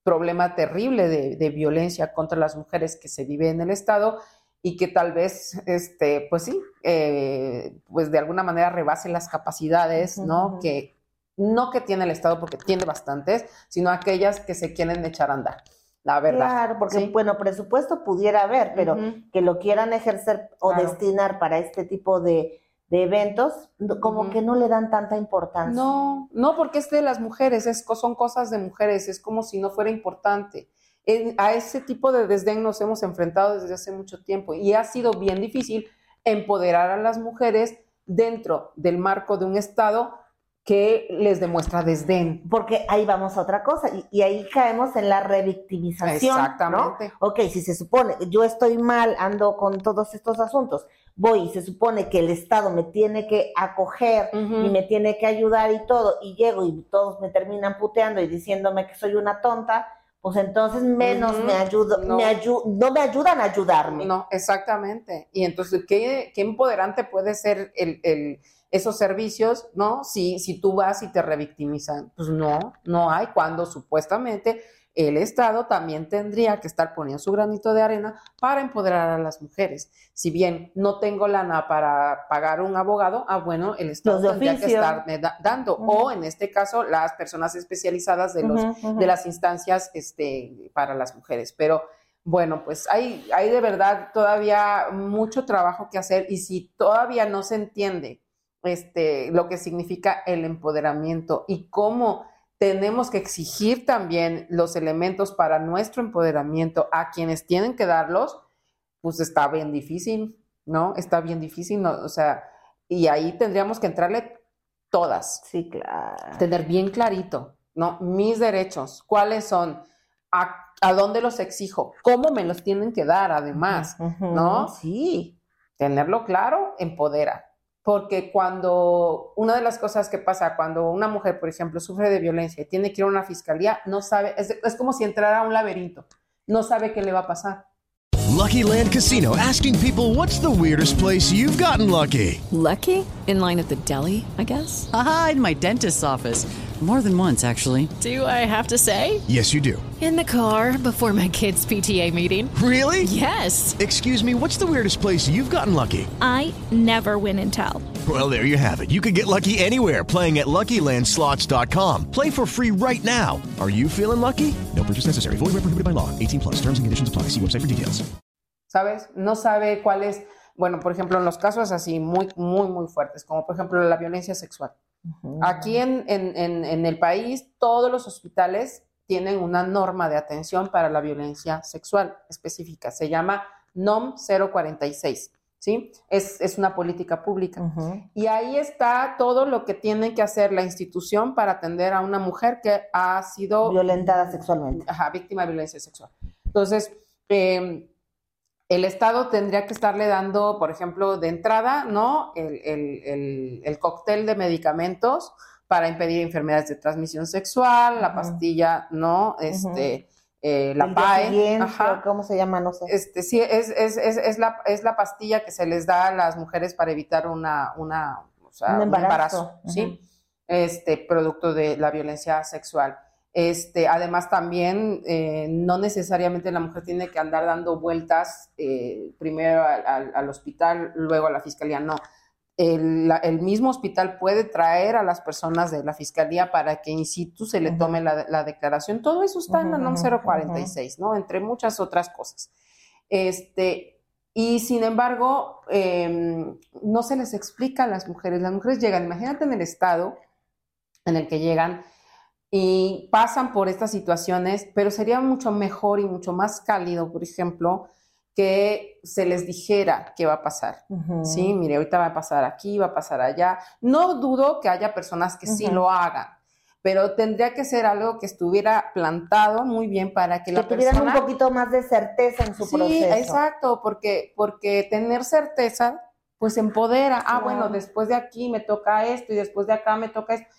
problema terrible de, de violencia contra las mujeres que se vive en el Estado y que tal vez, este, pues sí, eh, pues de alguna manera rebase las capacidades, ¿no? Que no que tiene el Estado, porque tiene bastantes, sino aquellas que se quieren echar a andar. la verdad. Claro, porque Sí. bueno, presupuesto pudiera haber, pero que lo quieran ejercer o Claro. destinar para este tipo de, de eventos, como que no le dan tanta importancia. No, no, porque es de las mujeres, es, son cosas de mujeres, es como si no fuera importante. En- a ese tipo de desdén nos hemos enfrentado desde hace mucho tiempo y ha sido bien difícil empoderar a las mujeres dentro del marco de un Estado que les demuestra desdén. Porque ahí vamos a otra cosa, y, y ahí caemos en la revictimización. Exactamente. ¿no? Ok, si se supone, yo estoy mal, ando con todos estos asuntos, voy y se supone que el Estado me tiene que acoger y me tiene que ayudar y todo, y llego y todos me terminan puteando y diciéndome que soy una tonta, pues entonces menos me ayudo, No. me ayu- no me ayudan a ayudarme. No, exactamente. Y entonces, ¿qué, qué empoderante puede ser el, el- esos servicios, ¿no? Si, si tú vas y te revictimizan. Pues no, no hay, cuando supuestamente el Estado también tendría que estar poniendo su granito de arena para empoderar a las mujeres. Si bien no tengo lana para pagar un abogado, ah, bueno, el Estado tendría que estarme da- dando. O en este caso, las personas especializadas de los de las instancias este, para las mujeres. Pero bueno, pues hay, hay de verdad todavía mucho trabajo que hacer y si todavía no se entiende este, lo que significa el empoderamiento y cómo tenemos que exigir también los elementos para nuestro empoderamiento a quienes tienen que darlos, pues está bien difícil, ¿no? Está bien difícil, ¿no? O sea, y ahí tendríamos que entrarle todas Sí, claro. tener bien clarito, ¿no? Mis derechos, cuáles son, a, a dónde los exijo, cómo me los tienen que dar además, ¿no? Sí. Tenerlo claro empodera. Porque cuando una de las cosas que pasa cuando una mujer, por ejemplo, sufre de violencia y tiene que ir a una fiscalía, no sabe, es, es como si entrara a un laberinto, no sabe qué le va a pasar. Lucky Land Casino asking people what's the weirdest place you've gotten lucky? Lucky? In line at the deli, I guess? Aha, in my dentist's office. More than once, actually. Do I have to say? Yes, you do. In the car before my kids' PTA meeting. Really? Yes. Excuse me, what's the weirdest place you've gotten lucky? I never win and tell. Well, there you have it. You can get lucky anywhere playing at LuckyLandSlots.com. Play for free right now. Are you feeling lucky? No purchase necessary. Void where prohibited by law. 18 plus. Terms and conditions apply. See website for details. ¿sabes? No sabe cuál es, bueno, por ejemplo, en los casos así muy, muy, muy fuertes, como por ejemplo la violencia sexual. Aquí en, en- en- en el país, todos los hospitales tienen una norma de atención para la violencia sexual específica. Se llama NOM 046, ¿sí? Es, es una política pública. Y ahí está todo lo que tiene que hacer la institución para atender a una mujer que ha sido Violentada sexualmente. ajá, víctima de violencia sexual. Entonces, eh, el Estado tendría que estarle dando, por ejemplo, de entrada, ¿no? El, el- el- el cóctel de medicamentos para impedir enfermedades de transmisión sexual, la pastilla, ¿no? Este, eh, la PAE. ajá. ¿Cómo se llama? No sé. Este, sí, es, es, es, es la, es la pastilla que se les da a las mujeres para evitar una, una, o sea, Un un embarazo. ¿sí? Este, producto de la violencia sexual. Este, además también eh, no necesariamente la mujer tiene que andar dando vueltas eh, primero al, al- al hospital, luego a la fiscalía, no. El, la- el mismo hospital puede traer a las personas de la fiscalía para que in situ se le tome la, la declaración. Todo eso está en la NOM ujú, 046, ¿no? Entre muchas otras cosas. Este, y sin embargo, eh, no se les explica a las mujeres. Las mujeres llegan, imagínate en el estado en el que llegan y pasan por estas situaciones, pero sería mucho mejor y mucho más cálido, por ejemplo, que se les dijera qué va a pasar. Sí, mire, ahorita va a pasar aquí, va a pasar allá. No dudo que haya personas que sí lo hagan, pero tendría que ser algo que estuviera plantado muy bien para que, Que la tuvieran persona... un poquito más de certeza en su sí, proceso. exacto, porque, porque tener certeza, pues empodera. Ah, Claro. bueno, después de aquí me toca esto y después de acá me toca esto.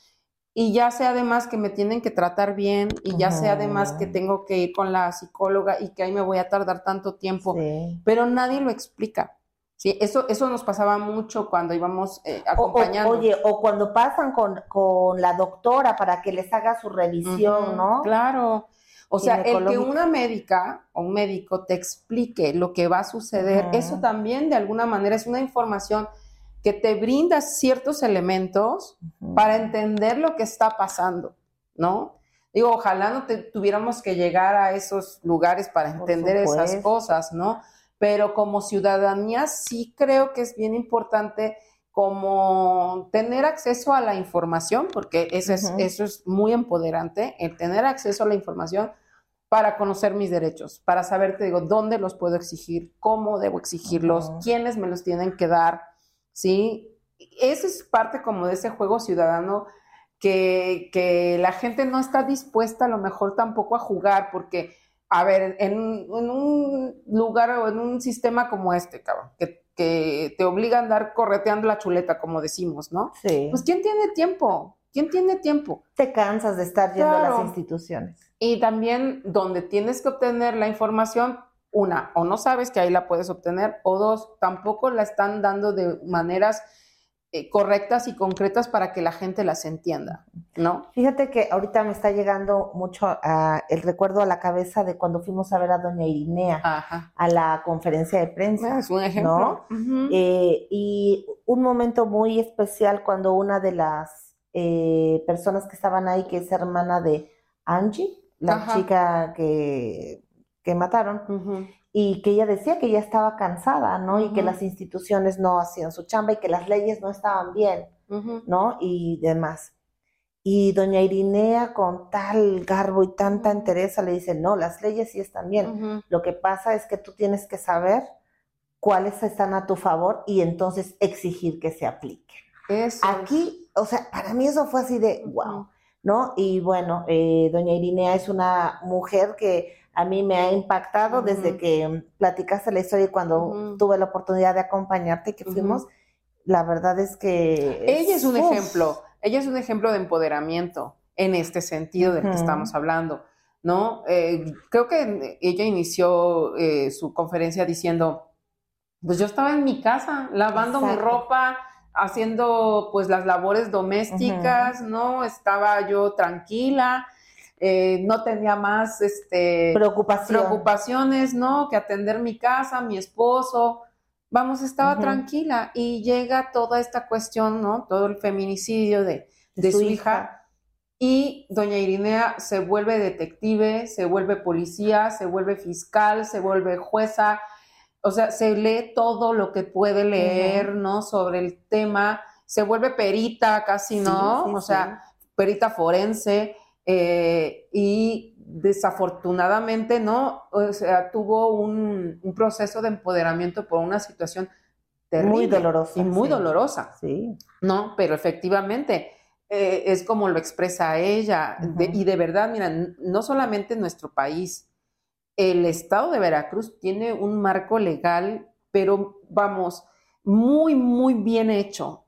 Y ya sé además que me tienen que tratar bien y ya sé además que Ujú. tengo que ir con la psicóloga y que ahí me voy a tardar tanto tiempo Sí. pero nadie lo explica. Sí, eso, eso nos pasaba mucho cuando íbamos eh, O- o- acompañando. oye, o cuando pasan con, con la doctora para que les haga su revisión, ¿no? Claro. O sea, el que una médica o un médico te explique lo que va a suceder, eso también de alguna manera es una información que te brinda ciertos elementos para entender lo que está pasando, ¿no? Digo, ojalá no te- tuviéramos que llegar a esos lugares para entender esas cosas, ¿no? Pero como ciudadanía sí creo que es bien importante como tener acceso a la información, porque eso, es, eso es muy empoderante, el tener acceso a la información para conocer mis derechos, para saber, te digo, dónde los puedo exigir, cómo debo exigirlos, quiénes me los tienen que dar, ¿sí? Eso es parte como de ese juego ciudadano que, que la gente no está dispuesta a lo mejor tampoco a jugar, porque, a ver, en, en un lugar o en un sistema como este, cabrón, que, que te obliga a andar correteando la chuleta, como decimos, ¿no? Sí. Pues ¿quién tiene tiempo? ¿Quién tiene tiempo? te cansas de estar yendo a las instituciones. Y también donde tienes que obtener la información, una, o no sabes que ahí la puedes obtener, o dos, tampoco la están dando de maneras eh, correctas y concretas para que la gente las entienda, ¿no? Fíjate que ahorita me está llegando mucho ah, el recuerdo a la cabeza de cuando fuimos a ver a doña Irinea Ajá. a la conferencia de prensa. Es un ejemplo. ¿no? Eh, y un momento muy especial cuando una de las eh, personas que estaban ahí, que es hermana de Angie, la Ajá. chica que, que mataron, Ujú. y que ella decía que ya estaba cansada, ¿no? Y que Ujú. las instituciones no hacían su chamba y que las leyes no estaban bien, Ujú. ¿no? Y demás. Y doña Irinea con tal garbo y tanta entereza le dice, no, las leyes sí están bien. Lo que pasa es que tú tienes que saber cuáles están a tu favor y entonces exigir que se apliquen. Eso. Aquí, o sea, para mí eso fue así de wow, ¿no? Y bueno, eh, doña Irinea es una mujer que a mí me ha impactado desde que platicaste la historia y cuando tuve la oportunidad de acompañarte que fuimos, la verdad es que... Ella es un uf, ejemplo, ella es un ejemplo de empoderamiento en este sentido del que estamos hablando, ¿no? Eh, creo que ella inició eh, su conferencia diciendo, pues yo estaba en mi casa lavando mi ropa, haciendo pues las labores domésticas, ¿no? Estaba yo tranquila, eh, no tenía más, este, Preocupación. preocupaciones, ¿no? Que atender mi casa, mi esposo. Vamos, estaba tranquila y llega toda esta cuestión, ¿no? Todo el feminicidio de, de su, hija. Y doña Irinea se vuelve detective, se vuelve policía, se vuelve fiscal, se vuelve jueza. O sea, se lee todo lo que puede leer, ¿no? Sobre el tema. Se vuelve perita casi, ¿no? Sí, sí, o sea, perita forense. Eh, y desafortunadamente, ¿no? O sea, tuvo un, un proceso de empoderamiento por una situación terrible. Muy dolorosa, Y muy sí. dolorosa. Sí. No, pero efectivamente eh, es como lo expresa ella. De- y de verdad, mira, no solamente en nuestro país, el estado de Veracruz tiene un marco legal, pero vamos, muy, muy bien hecho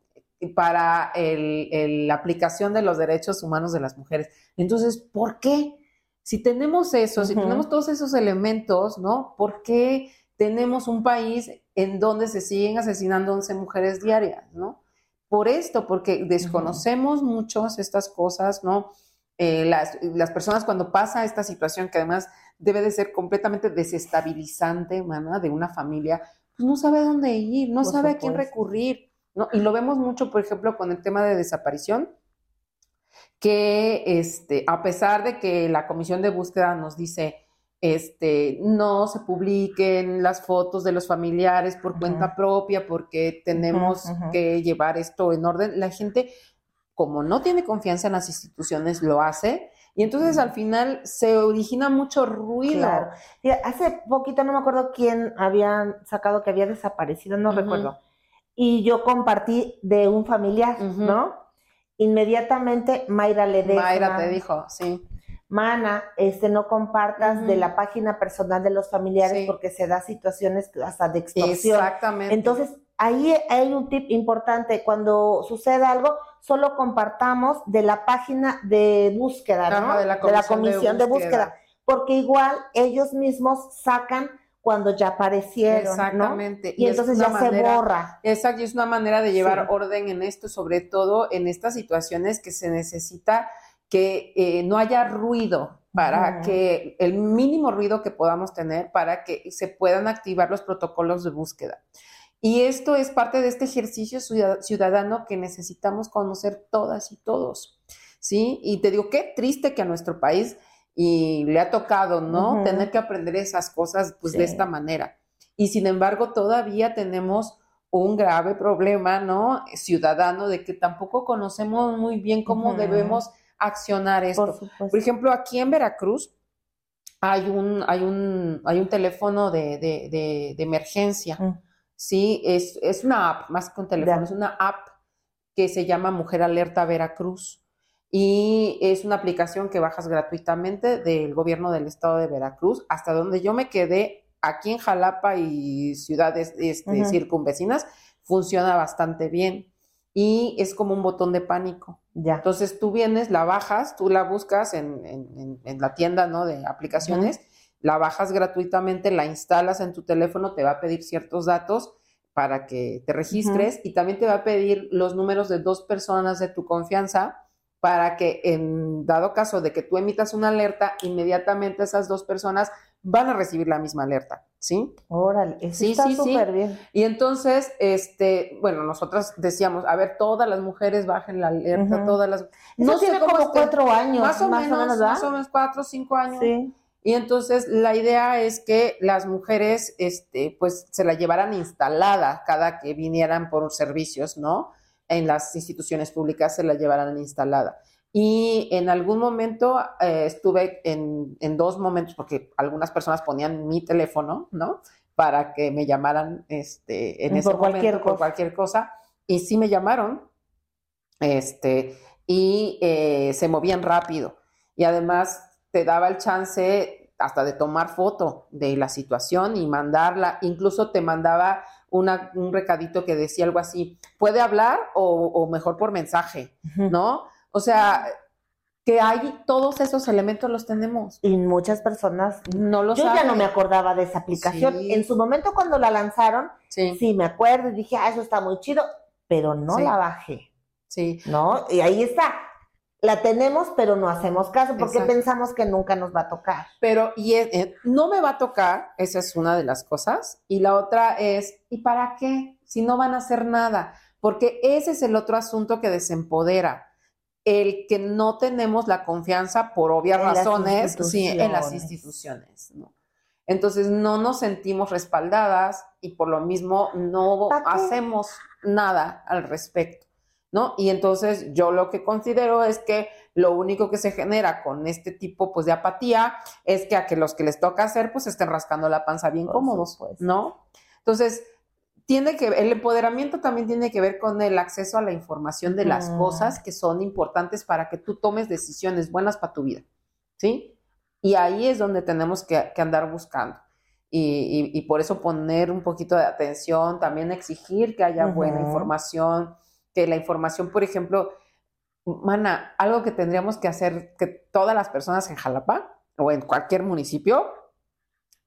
para el- el- la aplicación de los derechos humanos de las mujeres. Entonces, ¿por qué? Si tenemos eso, si tenemos todos esos elementos, ¿no? ¿Por qué tenemos un país en donde se siguen asesinando 11 mujeres diarias, ¿no? Por esto, porque desconocemos muchas estas cosas, ¿no? Eh, las, las personas cuando pasa esta situación, que además debe de ser completamente desestabilizante, mana, de una familia, pues no sabe a dónde ir, no Por sabe a quién recurrir, ¿no? Y lo vemos mucho, por ejemplo, con el tema de desaparición, que este, a pesar de que la comisión de búsqueda nos dice, este, no se publiquen las fotos de los familiares por cuenta propia porque tenemos que llevar esto en orden, la gente, como no tiene confianza en las instituciones, lo hace. Y entonces al final se origina mucho ruido. Claro. Hace poquito no me acuerdo quién había sacado que había desaparecido, no recuerdo. Y yo compartí de un familiar. ¿no? Inmediatamente Mayra Ledesma. Mayra te dijo, sí. Mana, este, no compartas de la página personal de los familiares Sí. porque se da situaciones hasta de extorsión. Exactamente. Entonces, ahí hay un tip importante. Cuando suceda algo, solo compartamos de la página de búsqueda, ¿no? De la comisión de comisión de búsqueda. búsqueda. Porque igual ellos mismos sacan cuando ya aparecieron, ¿no? Exactamente. Y, es entonces ya manera- se borra. Exacto, y es una manera de llevar Sí. orden en esto, sobre todo en estas situaciones que se necesita que eh, no haya ruido para Ujú. que el mínimo ruido que podamos tener para que se puedan activar los protocolos de búsqueda. Y esto es parte de este ejercicio ciudad- ciudadano que necesitamos conocer todas y todos. ¿sí? Y te digo, qué triste que a nuestro país y le ha tocado, ¿no? Tener que aprender esas cosas, pues, de esta manera. Y sin embargo, todavía tenemos un grave problema, ¿no? Ciudadano, de que tampoco conocemos muy bien cómo debemos accionar esto. Por ejemplo, aquí en Veracruz hay un, hay un, hay un teléfono de, de- de- de emergencia. Mm. Sí, es, es una app, más que un teléfono, es una app que se llama Mujer Alerta Veracruz. Y es una aplicación que bajas gratuitamente del gobierno del estado de Veracruz, hasta donde yo me quedé aquí en Jalapa y ciudades este, circunvecinas, funciona bastante bien. Y es como un botón de pánico. Ya. Entonces tú vienes, la bajas, tú la buscas en, en- en- en la tienda ¿no? de aplicaciones, la bajas gratuitamente, la instalas en tu teléfono, te va a pedir ciertos datos para que te registres y también te va a pedir los números de dos personas de tu confianza para que en dado caso de que tú emitas una alerta, inmediatamente esas dos personas van a recibir la misma alerta, ¿sí? Órale, eso Sí, está sí, sí. súper bien. Y entonces, este, bueno, nosotras decíamos, a ver, todas las mujeres bajen la alerta, todas las... Eso tiene como cuatro años, Más o más o menos, ¿verdad? más o menos cuatro o cinco años. Sí. Y entonces la idea es que las mujeres, este, pues se la llevaran instalada cada que vinieran por servicios, ¿no? En las instituciones públicas se la llevaran instalada. Y en algún momento eh, estuve en, en dos momentos, porque algunas personas ponían mi teléfono, ¿no? Para que me llamaran este, en Por ese cualquier momento por cosa. cualquier cosa. Y sí me llamaron, este, y eh, se movían rápido. Y además te daba el chance hasta de tomar foto de la situación y mandarla. Incluso te mandaba una- un recadito que decía algo así, puede hablar o, o mejor por mensaje, ¿no? O sea, que hay todos esos elementos los tenemos. Y muchas personas no lo Yo ya no me acordaba de esa aplicación. Sí. En su momento cuando la lanzaron, Sí. me acuerdo y dije, ah, eso está muy chido, pero no Sí. la bajé. Sí. ¿No? Y ahí está. La tenemos, pero no hacemos caso porque Exacto. pensamos que nunca nos va a tocar. Pero y es- eh, no me va a tocar, esa es una de las cosas. Y la otra es, ¿y para qué? Si no van a hacer nada. Porque ese es el otro asunto que desempodera. El que no tenemos la confianza por obvias En razones, sí, en las instituciones. Entonces no nos sentimos respaldadas y por lo mismo no hacemos nada al respecto. ¿No? Y entonces yo lo que considero es que lo único que se genera con este tipo pues de apatía es que a que los que les toca hacer pues estén rascando la panza bien Por cómodos, supuesto. ¿no? Entonces, tiene que el empoderamiento también tiene que ver con el acceso a la información de las Ujú. cosas que son importantes para que tú tomes decisiones buenas para tu vida, ¿sí? Y ahí es donde tenemos que, que andar buscando. Y, y- y por eso poner un poquito de atención, también exigir que haya buena información, que la información, por ejemplo, mana, algo que tendríamos que hacer que todas las personas en Jalapa o en cualquier municipio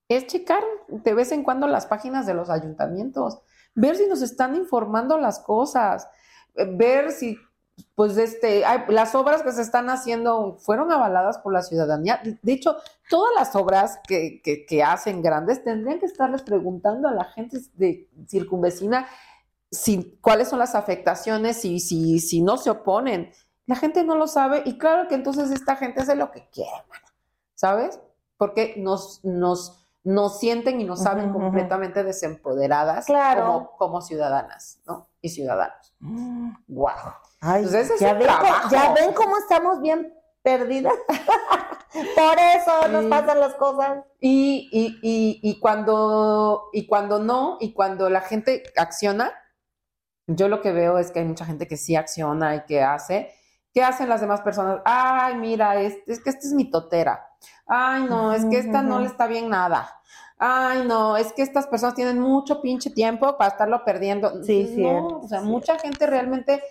es checar de vez en cuando las páginas de los ayuntamientos, ver si nos están informando las cosas, ver si pues este, las obras que se están haciendo fueron avaladas por la ciudadanía. De hecho, todas las obras que, que- que hacen grandes tendrían que estarles preguntando a la gente de circunvecina si, cuáles son las afectaciones, si, si, si no se oponen. La gente no lo sabe y claro que entonces esta gente hace lo que quiere, ¿sabes? Porque nos, nos, nos sienten y nos saben Ujú, ujú. completamente desempoderadas Claro. como, como ciudadanos, ¿no? Y ciudadanos. Wow. Ay, Pues ese es ya, ven, cómo- trabajo. ya ven cómo estamos bien perdidas. (laughs) Por eso nos Sí. pasan las cosas. Y, y, y, y cuando, y cuando no, y cuando la gente acciona, yo lo que veo es que hay mucha gente que sí acciona y que hace. ¿Qué hacen las demás personas? Ay, mira, es, es que esta es mi totera. Ay, no, es que esta no le está bien nada. Ay, no, es que estas personas tienen mucho pinche tiempo para estarlo perdiendo. Sí, no, cierto, o sea, cierto. mucha gente realmente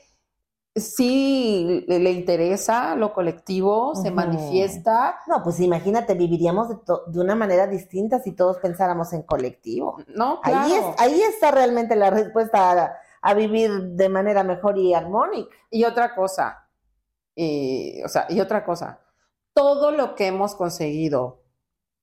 sí le, le interesa lo colectivo, se manifiesta. No, pues imagínate, viviríamos de, to- de una manera distinta si todos pensáramos en colectivo. No, Ahí, claro. es, ahí está realmente la respuesta a, vivir de manera mejor y armónica. Y otra cosa, y, o sea, y otra cosa, todo lo que hemos conseguido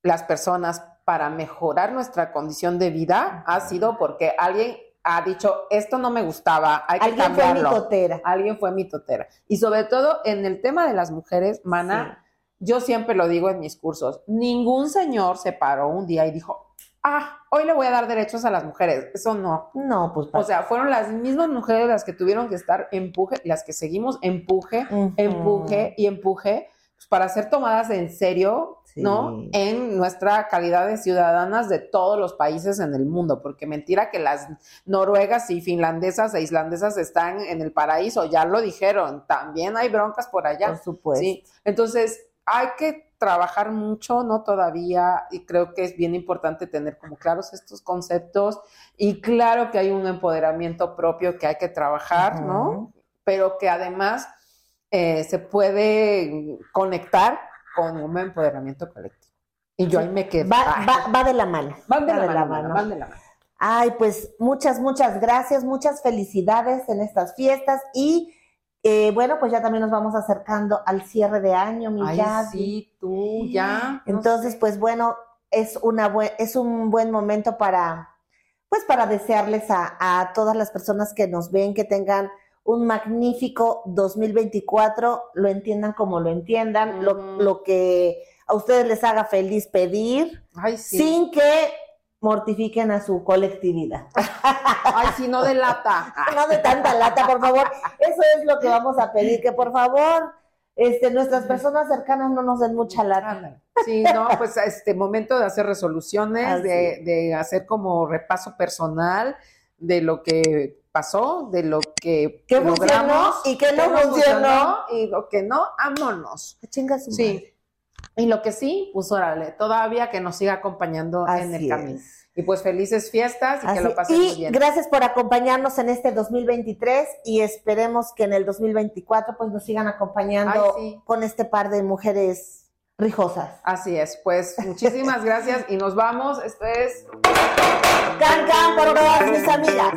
las personas para mejorar nuestra condición de vida ha sido porque alguien ha dicho, esto no me gustaba, hay que Alguien fue cambiarlo. mitotera. Alguien fue mitotera. Y sobre todo en el tema de las mujeres, mana, yo siempre lo digo en mis cursos, ningún señor se paró un día y dijo, ah, hoy le voy a dar derechos a las mujeres. Eso no. No, pues. O sea, fueron las mismas mujeres las que tuvieron que estar empuje, las que seguimos empuje, empuje y empuje pues, para ser tomadas en serio, ¿no? En nuestra calidad de ciudadanas de todos los países en el mundo, porque mentira que las noruegas y finlandesas e islandesas están en el paraíso, ya lo dijeron, también hay broncas por allá. Por supuesto. Sí. Entonces, hay que trabajar mucho, ¿no? Todavía, y creo que es bien importante tener como claros estos conceptos, y claro que hay un empoderamiento propio que hay que trabajar, ¿no? Pero que además eh, se puede conectar con un empoderamiento colectivo. Y yo ahí me quedo. Va, va, va de la mano. van de va la mano, van de la mano. Ay, pues muchas, muchas gracias, muchas felicidades en estas fiestas y eh, bueno, pues ya también nos vamos acercando al cierre de año, mi Ay, sí, tú ya. no Entonces, pues bueno, es, una buen, es un buen momento para, pues para desearles a, a todas las personas que nos ven que tengan un magnífico 2024, lo entiendan como lo entiendan, lo, lo que a ustedes les haga feliz pedir, Ay, sí. sin que mortifiquen a su colectividad. (laughs) Ay, si no de lata. (laughs) no de tanta lata, por favor. Eso es lo que vamos a pedir, que por favor, este, nuestras personas cercanas no nos den mucha lata. Sí, no, pues este momento de hacer resoluciones, de, de hacer como repaso personal de lo que pasó, de lo que ¿Qué funcionó y qué no funcionó? y lo que no, ámonos. Chinga su Sí. madre. Y lo que sí, pues órale, todavía que nos siga acompañando en el camino. es. Y pues felices fiestas y que lo pasen muy y bien. gracias por acompañarnos en este 2023 y esperemos que en el 2024 pues nos sigan acompañando Ay, sí. con este par de mujeres rijosas. Así es, pues muchísimas gracias y nos vamos. Esto es Can, can por todas mis amigas.